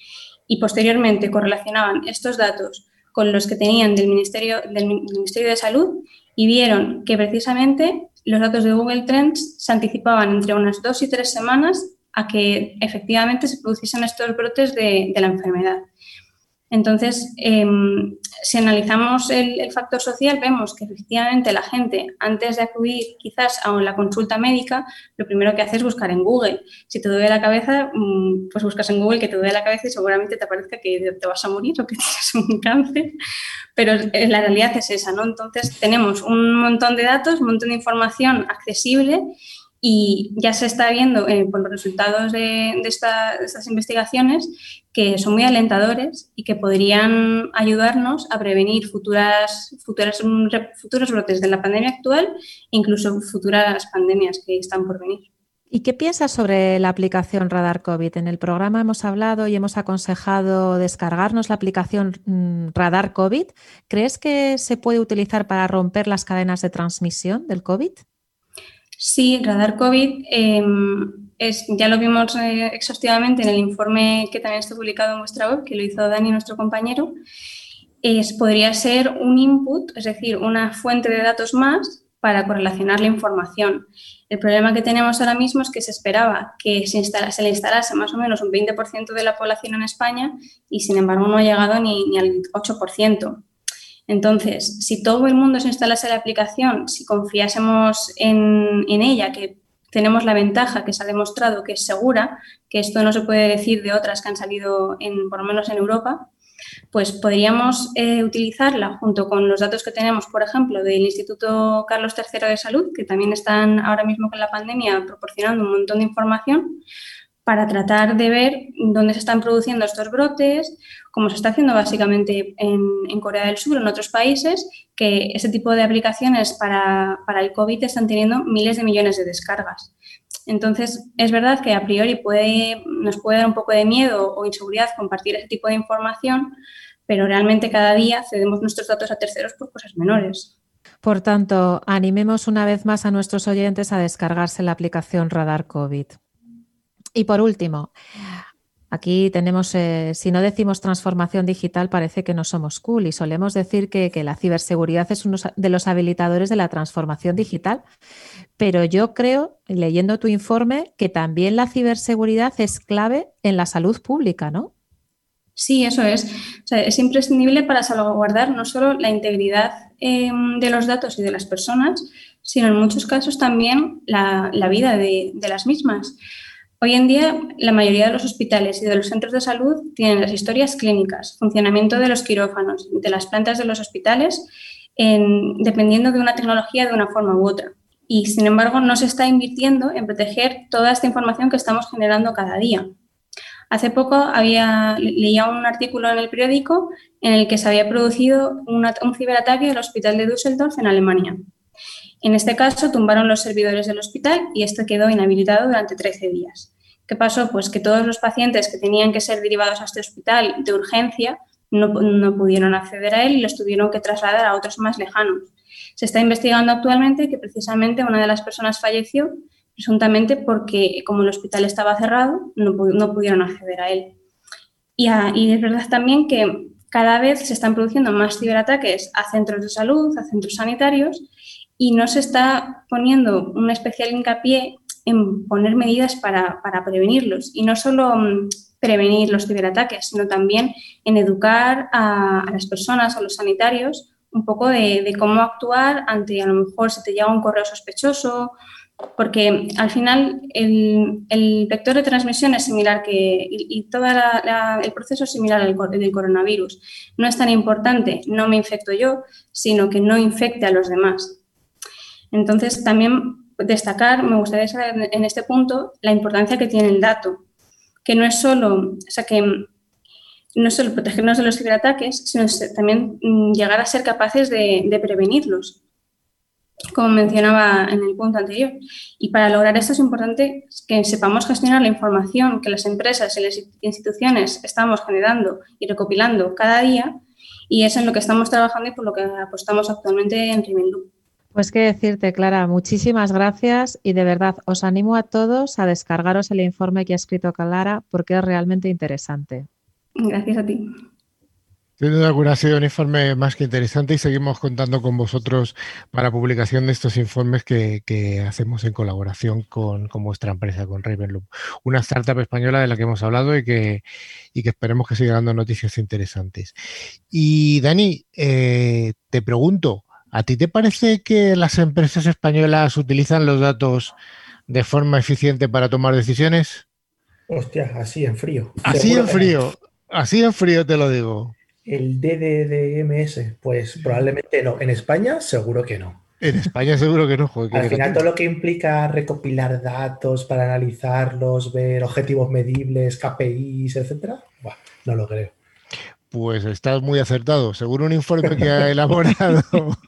[SPEAKER 6] y posteriormente correlacionaban estos datos con los que tenían del Ministerio de Salud y vieron que precisamente los datos de Google Trends se anticipaban entre unas dos y tres semanas a que efectivamente se produciesen estos brotes de, de la enfermedad. Entonces, em, si analizamos el, factor social, vemos que efectivamente la gente, antes de acudir quizás a la consulta médica, lo primero que hace es buscar en Google. Si te duele la cabeza, mm, pues buscas en Google que te duele la cabeza y seguramente te parezca que te vas a morir o que tienes un cáncer. Pero la realidad es esa, ¿no? Entonces, tenemos un montón de datos, un montón de información accesible y ya se está viendo eh, por los resultados de, estas investigaciones que son muy alentadores y que podrían ayudarnos a prevenir futuras, futuras, futuros brotes de la pandemia actual e incluso futuras pandemias que están por venir.
[SPEAKER 4] ¿Y qué piensas sobre la aplicación Radar COVID? En el programa hemos hablado y hemos aconsejado descargarnos la aplicación mm, Radar COVID. ¿Crees que se puede utilizar para romper las cadenas de transmisión del COVID?
[SPEAKER 6] Sí, radar COVID em, es, ya lo vimos eh, exhaustivamente en el informe que también está publicado en vuestra web, que lo hizo Dani, nuestro compañero. Es, podría ser un input, es decir, una fuente de datos más para correlacionar la información. El problema que tenemos ahora mismo es que se esperaba que se, se le instalase más o menos un 20% de la población en España y sin embargo no ha llegado ni, ni al 8%. Entonces, si todo el mundo se instalase la aplicación, si confiásemos en, ella, que tenemos la ventaja que se ha demostrado que es segura, que esto no se puede decir de otras que han salido, en, por lo menos en Europa, pues podríamos eh, utilizarla junto con los datos que tenemos, por ejemplo, del Instituto Carlos III de Salud, que también están ahora mismo con la pandemia proporcionando un montón de información, para tratar de ver dónde se están produciendo estos brotes, como se está haciendo básicamente en, Corea del Sur, en otros países, que ese tipo de aplicaciones para, el COVID están teniendo miles de millones de descargas. Entonces, es verdad que a priori nos puede dar un poco de miedo o inseguridad compartir ese tipo de información, pero realmente cada día cedemos nuestros datos a terceros por cosas menores.
[SPEAKER 4] Por tanto, animemos una vez más a nuestros oyentes a descargarse la aplicación Radar COVID. Y por último, aquí tenemos, eh, si no decimos transformación digital, parece que no somos cool y solemos decir que, la ciberseguridad es uno de los habilitadores de la transformación digital. Pero yo creo, leyendo tu informe, que también la ciberseguridad es clave en la salud pública, ¿no?
[SPEAKER 6] Sí, eso es. es imprescindible para salvaguardar no solo la integridad em, de los datos y de las personas, sino en muchos casos también la, vida de, de las mismas. Hoy en día, la mayoría de los hospitales y de los centros de salud tienen las historias clínicas, funcionamiento de los quirófanos, de las plantas de los hospitales, dependiendo de una tecnología de una forma u otra. Y, sin embargo, no se está invirtiendo en proteger toda esta información que estamos generando cada día. Hace poco había, leía un artículo en el periódico en el que se había producido un ciberataque el hospital de Düsseldorf en Alemania. En este caso, tumbaron los servidores del hospital y esto quedó inhabilitado durante 13 días. ¿Qué pasó? Pues que todos los pacientes que tenían que ser derivados a este hospital de urgencia no, pudieron acceder a él y los tuvieron que trasladar a otros más lejanos. Se está investigando actualmente que precisamente una de las personas falleció presuntamente porque como el hospital estaba cerrado no, pudieron acceder a él. Y, y es verdad también que cada vez se están produciendo más ciberataques a centros de salud, a centros sanitarios y no se está poniendo un especial hincapié en poner medidas para, prevenirlos. Y no solo mm, prevenir los ciberataques, sino también en educar a, las personas, a los sanitarios, un poco de, cómo actuar ante a lo mejor si te llega un correo sospechoso, porque al final el, vector de transmisión es similar que, y, todo el proceso es similar al del coronavirus. No es tan importante, no me infecto yo, sino que no infecte a los demás. Entonces, también destacar, me gustaría saber en este punto la importancia que tiene el dato, que no es solo, o sea, que no solo protegernos de los ciberataques, sino también mm, llegar a ser capaces de, prevenirlos. como mencionaba en el punto anterior. Y para lograr esto es importante que sepamos gestionar la información que las empresas y las instituciones estamos generando y recopilando cada día y es en lo que estamos trabajando y por lo que apostamos actualmente en Rivendu.
[SPEAKER 4] Pues qué decirte, Clara, muchísimas gracias y de verdad os animo a todos a descargaros el informe que ha escrito Clara porque es realmente interesante.
[SPEAKER 6] Gracias a ti.
[SPEAKER 1] Sin duda alguna ha sido un informe más que interesante y seguimos contando con vosotros para publicación de estos informes que, hacemos en colaboración con, vuestra empresa, con Ravenloop, una startup española de la que hemos hablado y que, y que esperemos que siga dando noticias interesantes. Y Dani, eh, te pregunto, ¿a ti te parece que las empresas españolas utilizan los datos de forma eficiente para tomar decisiones?
[SPEAKER 3] Hostia, así en frío.
[SPEAKER 1] Así en frío, así en frío te lo digo.
[SPEAKER 3] El DDDMS, pues probablemente no. En España, seguro que no.
[SPEAKER 1] En España seguro que no.
[SPEAKER 3] Al final, todo lo que implica recopilar datos para analizarlos, ver objetivos medibles, KPIs, etcétera, no lo creo.
[SPEAKER 1] Pues estás muy acertado. Según un informe que ha elaborado,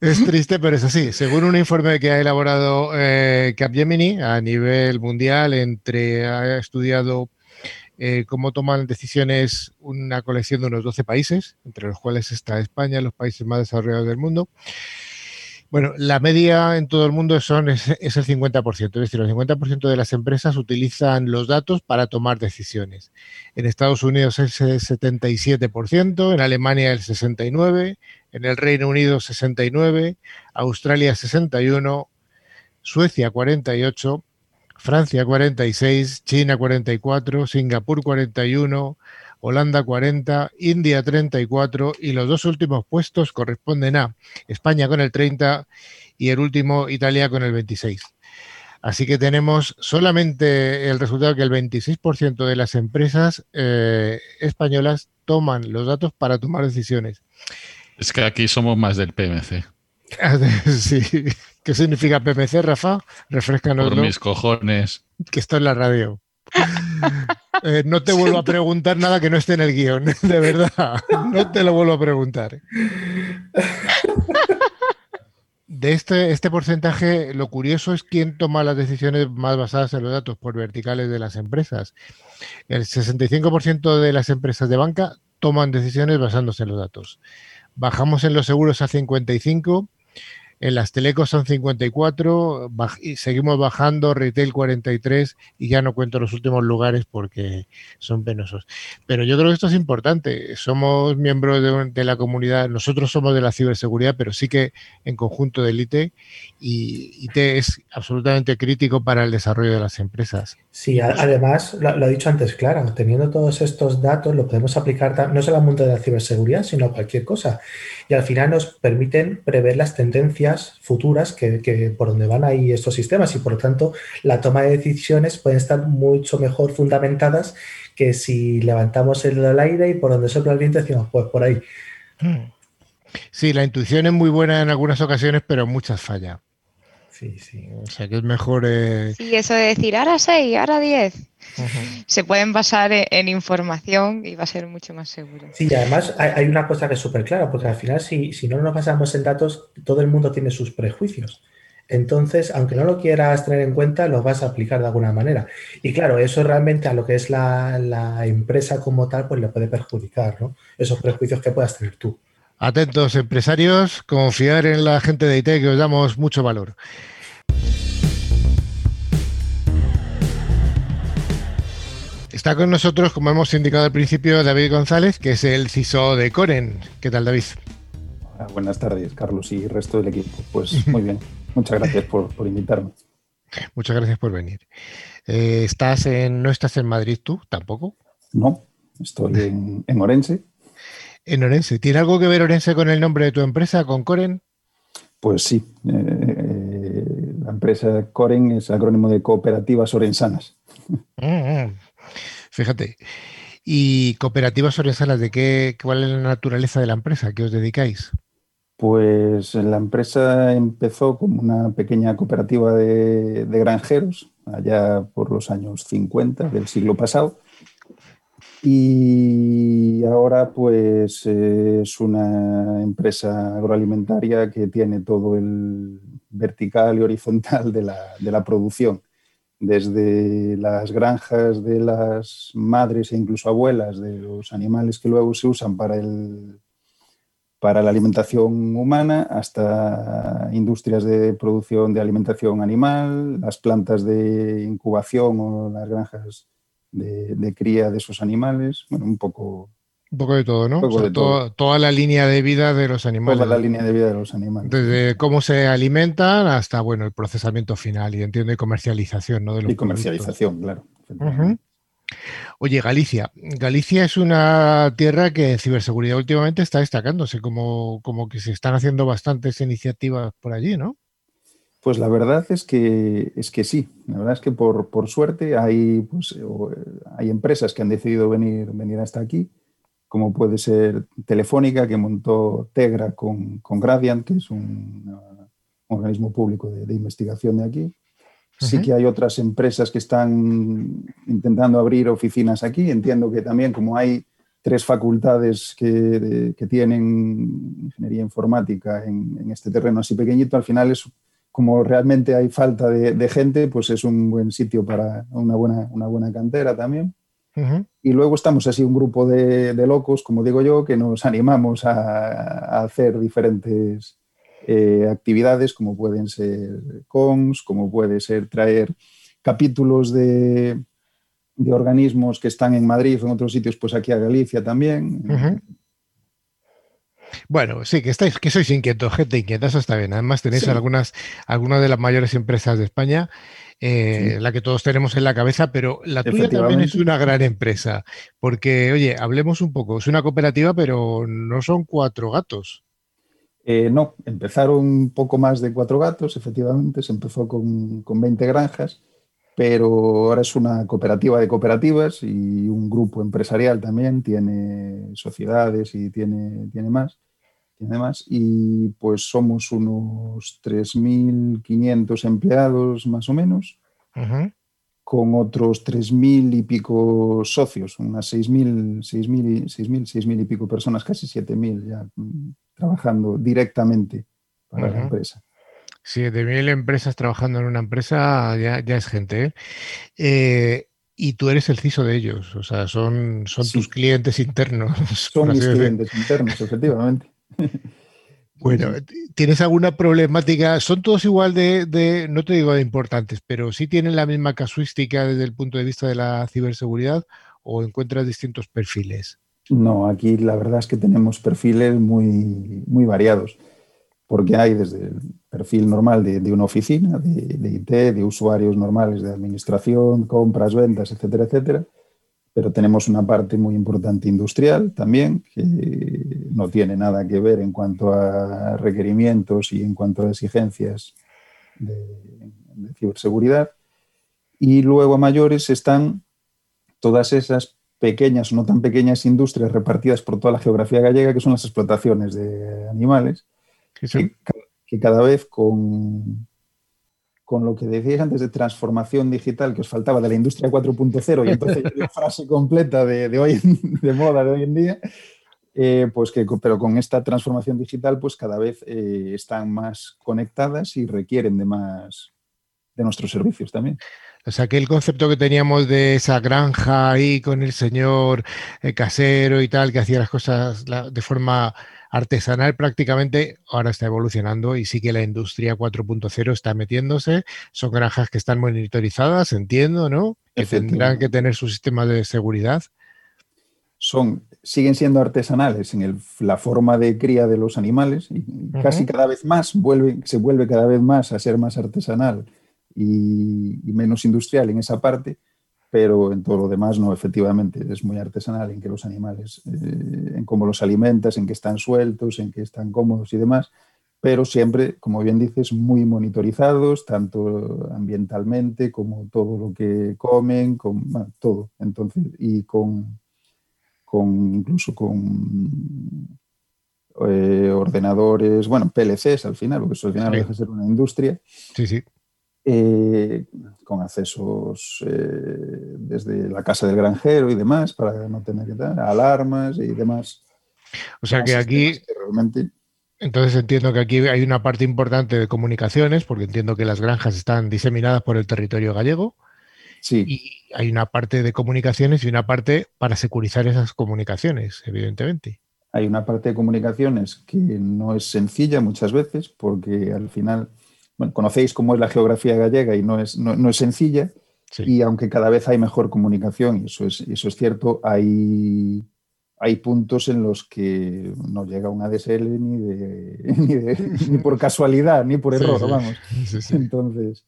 [SPEAKER 1] es triste, pero es así. Según un informe que ha elaborado eh, Capgemini a nivel mundial, entre ha estudiado eh, cómo toman decisiones una colección de unos 12 países, entre los cuales está España, los países más desarrollados del mundo. Bueno, la media en todo el mundo son, es, el 50%, es decir, el 50% de las empresas utilizan los datos para tomar decisiones. En Estados Unidos es el 77%, en Alemania el 69%, en el Reino Unido 69%, Australia 61%, Suecia 48%, Francia 46, China 44, Singapur 41, Holanda 40, India 34 y los dos últimos puestos corresponden a España con el 30 y el último Italia con el 26. Así que tenemos solamente el resultado que el 26% de las empresas eh, españolas toman los datos para tomar decisiones.
[SPEAKER 2] Es que aquí somos más del PMC.
[SPEAKER 1] sí. ¿Qué significa PMC, Rafa? Refrescanos.
[SPEAKER 2] Por mis cojones.
[SPEAKER 1] Que esto es la radio. Eh, no te vuelvo a preguntar nada que no esté en el guion, de verdad. No te lo vuelvo a preguntar. De este, este porcentaje, lo curioso es quién toma las decisiones más basadas en los datos por verticales de las empresas. El 65% de las empresas de banca toman decisiones basándose en los datos. Bajamos en los seguros a 55 en las telecos son 54, y seguimos bajando, retail 43 y ya no cuento los últimos lugares porque son penosos. Pero yo creo que esto es importante. Somos miembros de, la comunidad, nosotros somos de la ciberseguridad, pero sí que en conjunto del IT y IT es absolutamente crítico para el desarrollo de las empresas.
[SPEAKER 3] Sí, además, lo, lo, he dicho antes, claro, teniendo todos estos datos lo podemos aplicar no mundo de la ciberseguridad, sino a cualquier cosa. Y al final nos permiten prever las tendencias futuras que, por donde van ahí estos sistemas y por lo tanto la toma de decisiones pueden estar mucho mejor fundamentadas que si levantamos el aire y por donde sopla el viento decimos pues por ahí.
[SPEAKER 1] Sí, la intuición es muy buena en algunas ocasiones, pero en muchas falla.
[SPEAKER 3] Sí, sí.
[SPEAKER 1] O sea que es mejor. Eh...
[SPEAKER 5] Sí, eso de decir ahora 6, ahora 10. Se pueden basar e-, en, información y va a ser mucho más seguro.
[SPEAKER 3] Sí, y además hay, una cosa que es súper clara, porque al final, si, si no nos basamos en datos, todo el mundo tiene sus prejuicios. Entonces, aunque no lo quieras tener en cuenta, lo vas a aplicar de alguna manera. Y claro, eso realmente a lo que es la, la empresa como tal, pues le puede perjudicar, ¿no? Esos prejuicios que puedas tener tú.
[SPEAKER 1] Atentos, empresarios, confiar en la gente de IT que os damos mucho valor. Está con nosotros, como hemos indicado al principio, David González, que es el CISO de Coren. ¿Qué tal, David?
[SPEAKER 7] buenas tardes, Carlos y el resto del equipo. Pues muy bien. Muchas gracias por, invitarme.
[SPEAKER 1] Muchas gracias por venir. Eh, ¿estás en, ¿No estás en Madrid tú tampoco?
[SPEAKER 7] No, estoy en, en Orense,
[SPEAKER 1] en Orense. ¿Tiene algo que ver Orense con el nombre de tu empresa, con Coren?
[SPEAKER 7] Pues sí. Eh, eh, la empresa Coren es acrónimo de Cooperativas Orensanas. Mm, mm.
[SPEAKER 1] Fíjate. ¿Y cooperativas orensanas de qué? ¿Cuál es la naturaleza de la empresa? ¿Qué os dedicáis?
[SPEAKER 7] Pues la empresa empezó como una pequeña cooperativa de, de granjeros allá por los años 50 del siglo pasado Y ahora pues es una empresa agroalimentaria que tiene todo el vertical y horizontal de la, de la producción desde las granjas de las madres e incluso abuelas de los animales que luego se usan para, el, para la alimentación humana hasta industrias de producción de alimentación animal, las plantas de incubación o las granjas de, de cría de esos animales, bueno, un poco
[SPEAKER 1] un poco de todo, ¿no?
[SPEAKER 7] De todo.
[SPEAKER 1] Toda la línea de vida de los animales.
[SPEAKER 7] Toda la línea de vida de los animales.
[SPEAKER 1] Desde cómo se alimentan hasta, bueno, el procesamiento final y entiendo y comercialización, ¿no? De los
[SPEAKER 7] y comercialización, claro.
[SPEAKER 1] Oye, Galicia. Galicia es una tierra que en ciberseguridad últimamente está destacándose, como, como que se están haciendo bastantes iniciativas por allí, ¿no?
[SPEAKER 7] Pues la verdad es que, es que sí. La verdad es que por, por suerte hay, pues, hay empresas que han decidido venir, venir hasta aquí como puede ser Telefónica, que montó Tegra con, con Gradiant, que es un, un organismo público de, de, investigación de aquí. Uh -huh. Sí que hay otras empresas que están intentando abrir oficinas aquí. Entiendo que también como hay tres facultades que, de, que tienen ingeniería informática en, en, este terreno así pequeñito, al final es como realmente hay falta de, de gente, pues es un buen sitio para una buena, una buena cantera también. Uh -huh. Y luego estamos así un grupo de, de, locos, como digo yo, que nos animamos a, a hacer diferentes eh, actividades, como pueden ser cons, como puede ser traer capítulos de, de, organismos que están en Madrid o en otros sitios, pues aquí a Galicia también. Uh -huh.
[SPEAKER 1] Bueno, sí, que estáis, que sois inquietos, gente inquieta, eso está bien. Además, tenéis sí. algunas, algunas de las mayores empresas de España eh, sí. la que todos tenemos en la cabeza, pero la tuya también es una gran empresa, porque, oye, hablemos un poco, es una cooperativa, pero no son cuatro gatos.
[SPEAKER 7] Eh, no, empezaron un poco más de cuatro gatos, efectivamente, se empezó con, con 20 granjas, pero ahora es una cooperativa de cooperativas y un grupo empresarial también, tiene sociedades y tiene, tiene más tiene más, y pues somos unos 3.500 empleados más o menos, uh -huh. con otros 3.000 y pico socios, unas 6.000 6.000 6.000 y pico personas, casi 7.000 ya mm, trabajando directamente para uh -huh. la empresa.
[SPEAKER 1] 7.000 empresas trabajando en una empresa ya, ya es gente. ¿eh? Eh, y tú eres el CISO de ellos, o sea, son, son sí. tus clientes internos.
[SPEAKER 7] Son mis clientes internos, efectivamente.
[SPEAKER 1] Bueno, ¿tienes alguna problemática? ¿Son todos igual de, de, no te digo de importantes, pero sí tienen la misma casuística desde el punto de vista de la ciberseguridad o encuentras distintos perfiles?
[SPEAKER 7] No, aquí la verdad es que tenemos perfiles muy, muy variados, porque hay desde el perfil normal de, una oficina, de, de IT, de usuarios normales de administración, compras, ventas, etcétera, etcétera, pero tenemos una parte muy importante industrial también, que no tiene nada que ver en cuanto a requerimientos y en cuanto a exigencias de, de ciberseguridad. Y luego a mayores están todas esas pequeñas o no tan pequeñas industrias repartidas por toda la geografía gallega, que son las explotaciones de animales, que, que cada vez con, con lo que decíais antes de transformación digital que os faltaba de la industria 4.0 y entonces la frase completa de, de, hoy, de moda de hoy en día, eh, pues que, pero con esta transformación digital pues cada vez eh, están más conectadas y requieren de más de nuestros servicios también.
[SPEAKER 1] O sea, que el concepto que teníamos de esa granja ahí con el señor eh, casero y tal, que hacía las cosas la, de forma artesanal prácticamente ahora está evolucionando y sí que la industria 4.0 está metiéndose. Son granjas que están monitorizadas, entiendo, ¿no? Que tendrán que tener su sistema de seguridad.
[SPEAKER 7] Son, siguen siendo artesanales en el, la forma de cría de los animales y uh -huh. casi cada vez más vuelve, se vuelve cada vez más a ser más artesanal y, y menos industrial en esa parte pero en todo lo demás no, efectivamente, es muy artesanal en que los animales, eh, en cómo los alimentas, en que están sueltos, en que están cómodos y demás, pero siempre, como bien dices, muy monitorizados, tanto ambientalmente como todo lo que comen, con, bueno, todo, entonces, y con, con incluso con eh, ordenadores, bueno, PLCs al final, porque eso al final sí. deja de ser una industria.
[SPEAKER 1] Sí, sí
[SPEAKER 7] eh, con accesos eh, desde la casa del granjero y demás, para no tener que dar alarmas y demás.
[SPEAKER 1] O sea que aquí... realmente... Entonces entiendo que aquí hay una parte importante de comunicaciones, porque entiendo que las granjas están diseminadas por el territorio gallego.
[SPEAKER 7] Sí.
[SPEAKER 1] Y hay una parte de comunicaciones y una parte para securizar esas comunicaciones, evidentemente.
[SPEAKER 7] Hay una parte de comunicaciones que no es sencilla muchas veces, porque al final bueno, conocéis cómo es la geografía gallega y no es, no, es sencilla. Y aunque cada vez hay mejor comunicación, y eso es, eso es cierto, hay, hay puntos en los que no llega un ADSL ni, de, ni, por casualidad, ni por error, vamos. Entonces,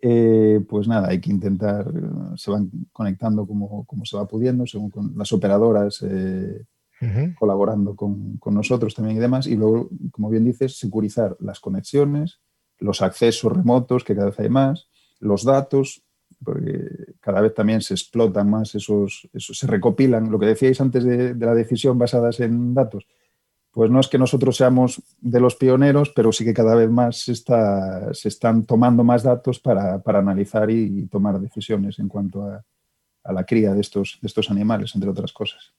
[SPEAKER 7] eh, pues nada, hay que intentar, se van conectando como, como se va pudiendo, según con las operadoras eh, colaborando con, con, nosotros también y demás. Y luego, como bien dices, securizar las conexiones, los accesos remotos, que cada vez hay más, los datos, porque cada vez también se explotan más esos, esos se recopilan, lo que decíais antes de, la decisión basadas en datos, pues no es que nosotros seamos de los pioneros, pero sí que cada vez más se, está, se están tomando más datos para, analizar y, tomar decisiones en cuanto a, a la cría de estos, de estos animales, entre otras cosas.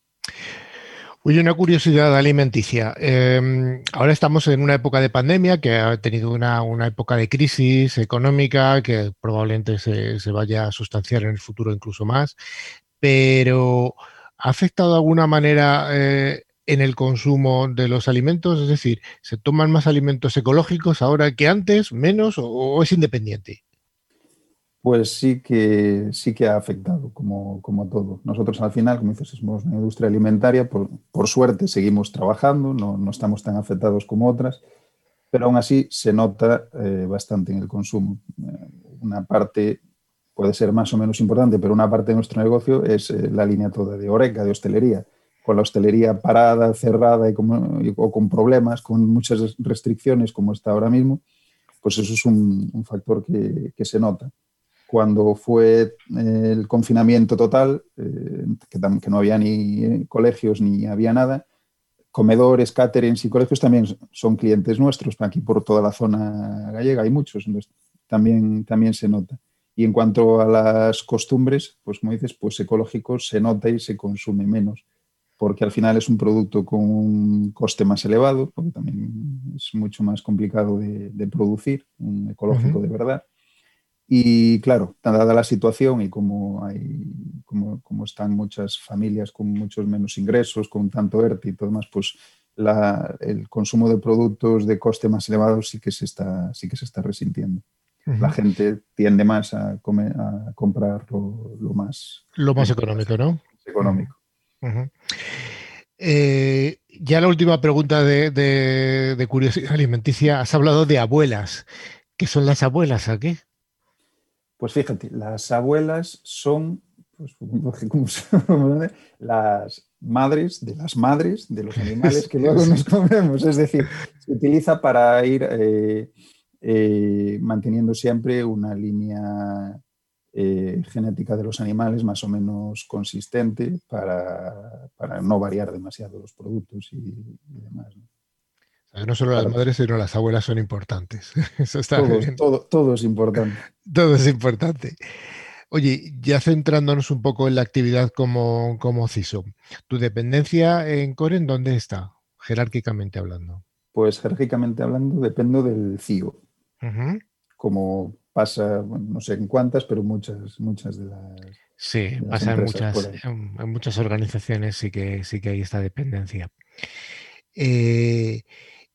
[SPEAKER 1] Oye, una curiosidad alimenticia. Em, ahora estamos en una época de pandemia que ha tenido una, época de crisis económica que probablemente se, vaya a sustanciar en el futuro incluso más, pero ¿ha afectado de alguna manera eh, en el consumo de los alimentos? Es decir, ¿se toman más alimentos ecológicos ahora que antes, menos o es independiente?
[SPEAKER 7] Pues sí que, sí que ha afectado, como, como todo. Nosotros al final, como dices, somos una industria alimentaria, por, por suerte seguimos trabajando, no, no, estamos tan afectados como otras, pero aún así se nota eh, bastante en el consumo. Eh, una parte puede ser más o menos importante, pero una parte de nuestro negocio es eh, la línea toda de Oreca, de hostelería. Con la hostelería parada, cerrada y, como, o con problemas, con muchas restricciones como está ahora mismo, pues eso es un, un factor que, que se nota cuando fue eh, el confinamiento total, eh, que, no había ni eh, colegios ni había nada, comedores, caterings y colegios también son clientes nuestros, aquí por toda la zona gallega hay muchos, también, también se nota. Y en cuanto a las costumbres, pues como dices, pues ecológicos se nota y se consume menos, porque al final es un producto con un coste más elevado, porque también es mucho más complicado de, producir, un ecológico de verdad y claro, dada la situación y como, hay, como, como, están muchas familias con muchos menos ingresos, con tanto ERTE y todo más, pues la, el consumo de productos de coste más elevado sí que se está, sí que se está resintiendo. La gente tiende más a, comer, a comprar lo, más...
[SPEAKER 1] Lo más económico, ¿no?
[SPEAKER 7] Económico.
[SPEAKER 1] Eh, ya la última pregunta de, de, de curiosidad alimenticia. Has hablado de abuelas. ¿Qué son las abuelas aquí?
[SPEAKER 7] Pues fíjate, las abuelas son pues, las madres de las madres de los animales que luego nos comemos. Es decir, se utiliza para ir eh, eh, manteniendo siempre una línea eh, genética de los animales más o menos consistente para, no variar demasiado los productos y, demás.
[SPEAKER 1] No solo las madres, sino las abuelas son importantes. Eso está
[SPEAKER 7] todo, todo, es importante.
[SPEAKER 1] Todo es importante. Oye, ya centrándonos un poco en la actividad como, como CISO, ¿tu dependencia en Coren dónde está, jerárquicamente hablando?
[SPEAKER 7] Pues jerárquicamente hablando dependo del CIO. Como pasa, no sé en cuántas, pero muchas, muchas de las.
[SPEAKER 1] Sí, pasa en muchas, en, muchas organizaciones sí que sí que hay esta dependencia. Eh,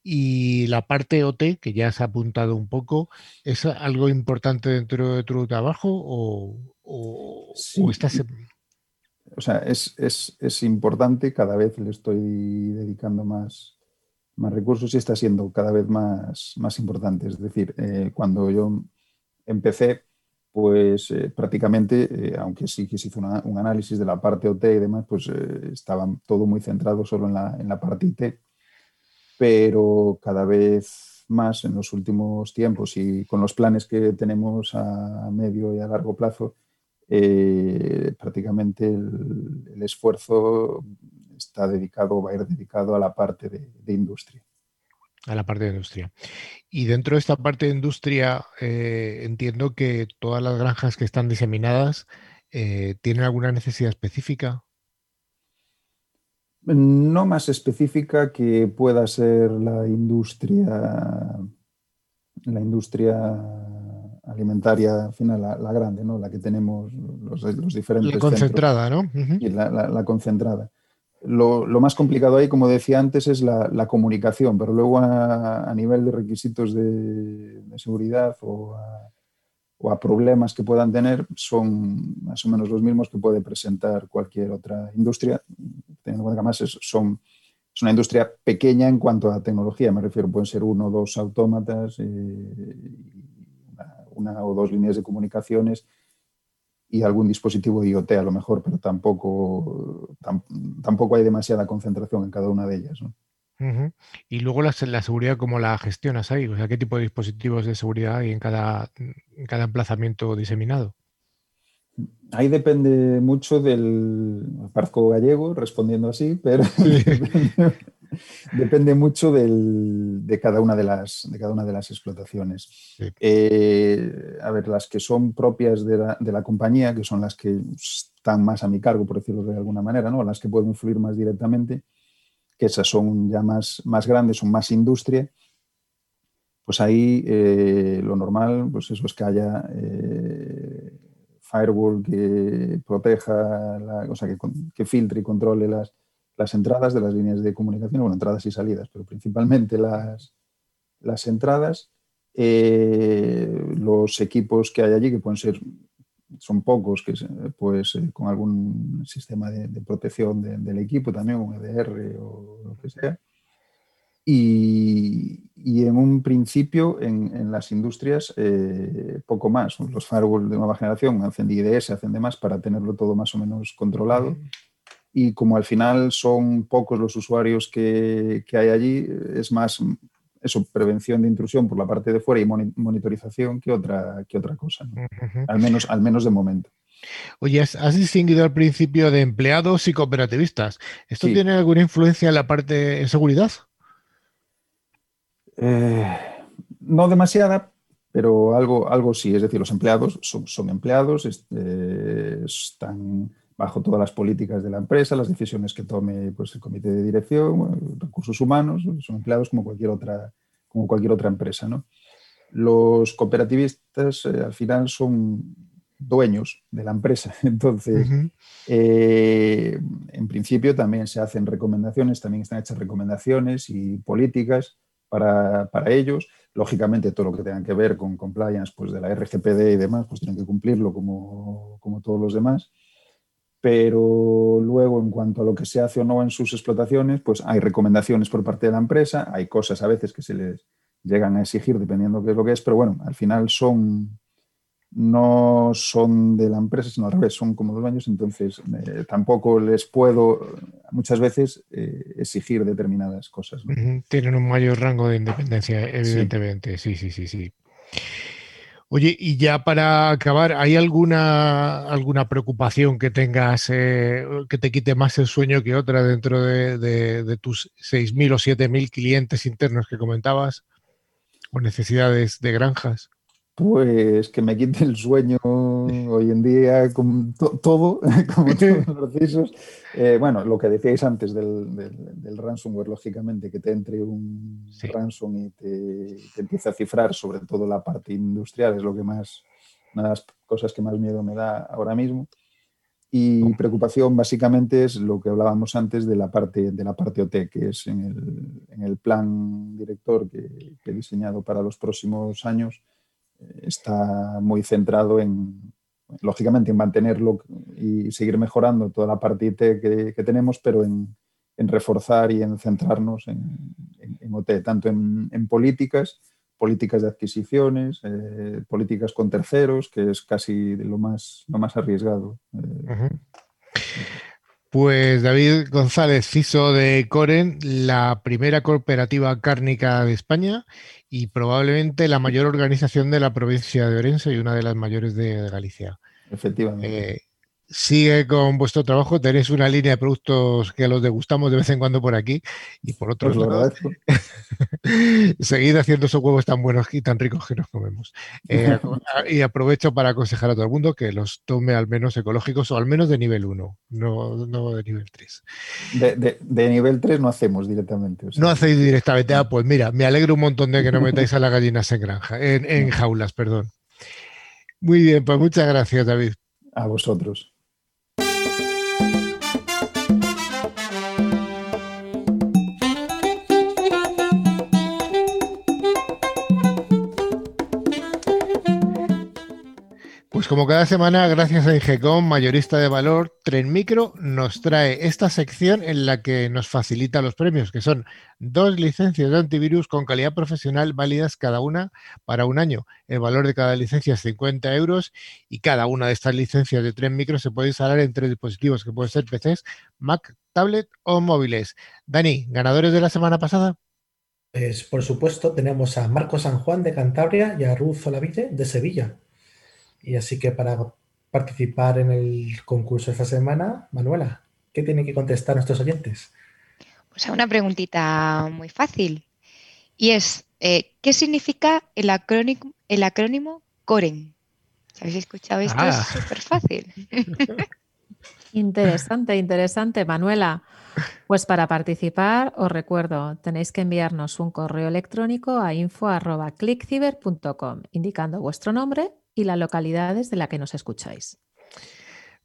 [SPEAKER 1] y la parte OT, que ya se ha apuntado un poco, ¿es algo importante dentro de tu trabajo o, o, estás...
[SPEAKER 7] O sea, es, es, es, importante, cada vez le estoy dedicando más, más recursos y está siendo cada vez más, más importante. Es decir, eh, cuando yo empecé, pues eh, prácticamente, eh, aunque sí que se hizo un análisis de la parte OT y demás, pues estaba todo muy centrado solo en la, en la parte IT pero cada vez más en los últimos tiempos y con los planes que tenemos a medio y a largo plazo, eh, prácticamente el, esfuerzo está dedicado, va a ir dedicado a la parte de, industria.
[SPEAKER 1] A la parte de industria. Y dentro de esta parte de industria, eh, entiendo que todas las granjas que están diseminadas eh, tienen alguna necesidad específica.
[SPEAKER 7] No más específica que pueda ser la industria, la industria alimentaria final, la, grande, ¿no? La que tenemos los, los diferentes.
[SPEAKER 1] La concentrada, ¿no?
[SPEAKER 7] la, concentrada. Lo, más complicado ahí, como decía antes, es la, comunicación, pero luego a, nivel de requisitos de, seguridad o a, problemas que puedan tener, son más o menos los mismos que puede presentar cualquier otra industria, teniendo en cuenta que además es, son, es una industria pequeña en cuanto a tecnología, me refiero, pueden ser uno o dos autómatas, eh, una o dos líneas de comunicaciones y algún dispositivo IoT a lo mejor, pero tampoco, tampoco hay demasiada concentración en cada una de ellas.
[SPEAKER 1] Y luego la, seguridad, ¿cómo la gestionas ahí? O sea, ¿qué tipo de dispositivos de seguridad hay en cada, en cada emplazamiento diseminado?
[SPEAKER 7] Ahí depende mucho del. Parco gallego respondiendo así, pero Depende mucho de, cada una de las, de cada una de las explotaciones. Eh, a ver, las que son propias de la, compañía, que son las que están más a mi cargo, por decirlo de alguna manera, ¿no? las que puedo influir más directamente, que esas son ya más, más grandes, son más industria, pues ahí eh, lo normal pues eso es que haya eh, firewall que proteja, o sea, que, filtre y controle las, las entradas de las líneas de comunicación, bueno, entradas y salidas, pero principalmente las, las entradas, eh, los equipos que hay allí, que pueden ser, son pocos, que pues eh, con algún sistema de, protección del equipo también, un EDR o lo que sea. Y, en un principio en, las industrias eh, poco más. Los firewalls de nueva generación hacen IDS, hacen de más para tenerlo todo más o menos controlado y como al final son pocos los usuarios que, hay allí, es más eso, prevención de intrusión por la parte de fuera y monitorización que otra, que otra cosa, al, menos, al menos de momento.
[SPEAKER 1] Oye, has, distinguido al principio de empleados y cooperativistas. ¿Esto tiene alguna influencia en la parte de seguridad?
[SPEAKER 7] Eh, no demasiada, pero algo, algo sí. Es decir, los empleados son, son empleados, este, están bajo todas las políticas de la empresa, las decisiones que tome pues, el comité de dirección, recursos humanos, son empleados como cualquier otra, como cualquier otra empresa. ¿no? Los cooperativistas eh, al final son dueños de la empresa. Entonces, eh, en principio también se hacen recomendaciones, también están hechas recomendaciones y políticas para, para, ellos. Lógicamente, todo lo que tenga que ver con compliance pues, de la RGPD y demás, pues tienen que cumplirlo como, como todos los demás pero luego en cuanto a lo que se hace o no en sus explotaciones, pues hay recomendaciones por parte de la empresa, hay cosas a veces que se les llegan a exigir dependiendo de qué es lo que es, pero bueno, al final son no son de la empresa, sino al revés, son como dos años, entonces eh, tampoco les puedo muchas veces eh, exigir determinadas cosas.
[SPEAKER 1] Tienen un mayor rango de independencia, evidentemente, sí, sí, sí, sí. Oye, y ya para acabar, ¿hay alguna, alguna preocupación que tengas eh, que te quite más el sueño que otra dentro de, tus 6.000 o 7.000 clientes internos que comentabas? ¿O necesidades de granjas?
[SPEAKER 7] Pues que me quite el sueño hoy en día con todo, como todos los procesos. Eh, bueno, lo que decíais antes del, del, ransomware, lógicamente, que te entre un ransom y te, te, empiece a cifrar, sobre todo la parte industrial, es lo que más, una de las cosas que más miedo me da ahora mismo. Y preocupación básicamente es lo que hablábamos antes de la parte, de la parte OT, que es en el, en el plan director que, que he diseñado para los próximos años está muy centrado en, lógicamente, en mantenerlo y seguir mejorando toda la parte que, tenemos, pero en, reforzar y en centrarnos en, OT, tanto en, políticas, políticas de adquisiciones, eh, políticas con terceros, que es casi lo más, lo más arriesgado. Eh,
[SPEAKER 1] pues David González, CISO de Coren, la primera cooperativa cárnica de España y probablemente la mayor organización de la provincia de Orense y una de las mayores de, Galicia.
[SPEAKER 7] Efectivamente.
[SPEAKER 1] Eh, sigue con vuestro trabajo. Tenéis una línea de productos que los degustamos de vez en cuando por aquí. Y por otro lado, seguid haciendo esos huevos tan buenos y tan ricos que nos comemos. Eh, y aprovecho para aconsejar a todo el mundo que los tome al menos ecológicos o al menos de nivel 1, no, no de nivel 3.
[SPEAKER 7] De, de- de nivel 3 no hacemos directamente. o sea,
[SPEAKER 1] No hacéis directamente. Ah, pues mira, me alegro un montón de que no metáis a las gallinas en granja, en, en jaulas, perdón. Muy bien, pues muchas gracias, David.
[SPEAKER 7] A vosotros.
[SPEAKER 1] Pues como cada semana, gracias a Ingecom, mayorista de valor, Tren Micro nos trae esta sección en la que nos facilita los premios, que son dos licencias de antivirus con calidad profesional válidas cada una para un año. El valor de cada licencia es 50 euros y cada una de estas licencias de Tren Micro se puede instalar en tres dispositivos, que pueden ser PCs, Mac, tablet o móviles. Dani, ganadores de la semana pasada.
[SPEAKER 3] Pues, por supuesto, tenemos a Marco San Juan de Cantabria y a Ruth Olavide de Sevilla. Y así que para participar en el concurso esta semana, Manuela, ¿qué tienen que contestar nuestros oyentes?
[SPEAKER 5] Pues a una preguntita muy fácil. Y es, eh, ¿qué significa el acrónimo, el acrónimo COREN? ¿Si habéis escuchado esto?
[SPEAKER 1] Ah.
[SPEAKER 5] Es súper fácil.
[SPEAKER 4] Interesante, interesante, Manuela. Pues para participar, os recuerdo, tenéis que enviarnos un correo electrónico a info.clickciber.com indicando vuestro nombre y las localidades de la que nos escucháis.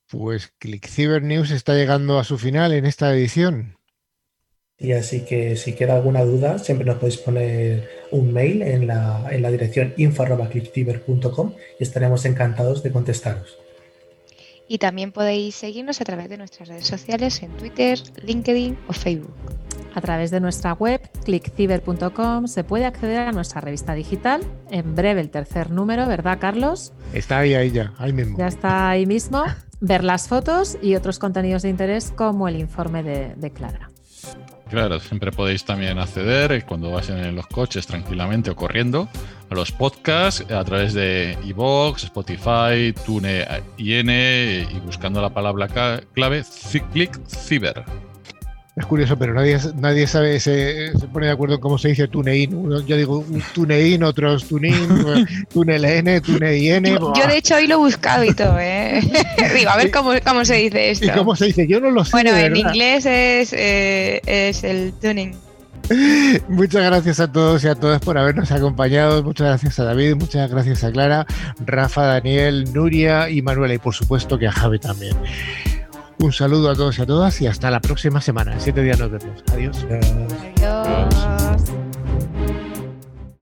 [SPEAKER 1] Pues ClickCiber News está llegando a su final en esta edición.
[SPEAKER 3] Y así que si queda alguna duda, siempre nos podéis poner un mail en la, en la dirección info.clickciber.com y estaremos encantados de contestaros.
[SPEAKER 5] Y también podéis seguirnos a través de nuestras redes sociales en Twitter, LinkedIn o Facebook.
[SPEAKER 4] A través de nuestra web, clickciber.com, se puede acceder a nuestra revista digital. En breve el tercer número, ¿verdad, Carlos?
[SPEAKER 1] Está ahí, ahí ya, ahí mismo.
[SPEAKER 4] Ya está ahí mismo. Ver las fotos y otros contenidos de interés como el informe de, de Clara.
[SPEAKER 2] Claro, siempre podéis también acceder eh, cuando vais en los coches tranquilamente o corriendo a los podcasts a través de iVoox, Spotify, TuneIN y buscando la palabra clave Click Ciber.
[SPEAKER 1] Es curioso, pero nadie, nadie sabe, se, se pone de acuerdo en cómo se dice TuneIn. Yo digo un TuneIn, otros TuneIn, TuneLN, TuneIN.
[SPEAKER 5] Yo, yo, de hecho hoy lo he buscado y todo, ¿eh? Digo, a ver cómo, cómo se dice esto.
[SPEAKER 1] ¿Y cómo se dice? Yo no lo sé.
[SPEAKER 5] Bueno, en inglés es, eh, es el tuning.
[SPEAKER 1] Muchas gracias a todos y a todas por habernos acompañado. Muchas gracias a David, muchas gracias a Clara, Rafa, Daniel, Nuria y Manuela y por supuesto que a Javi también. Un saludo a todos y a todas y hasta la próxima semana. En siete días nos vemos. Adiós.
[SPEAKER 5] Adiós.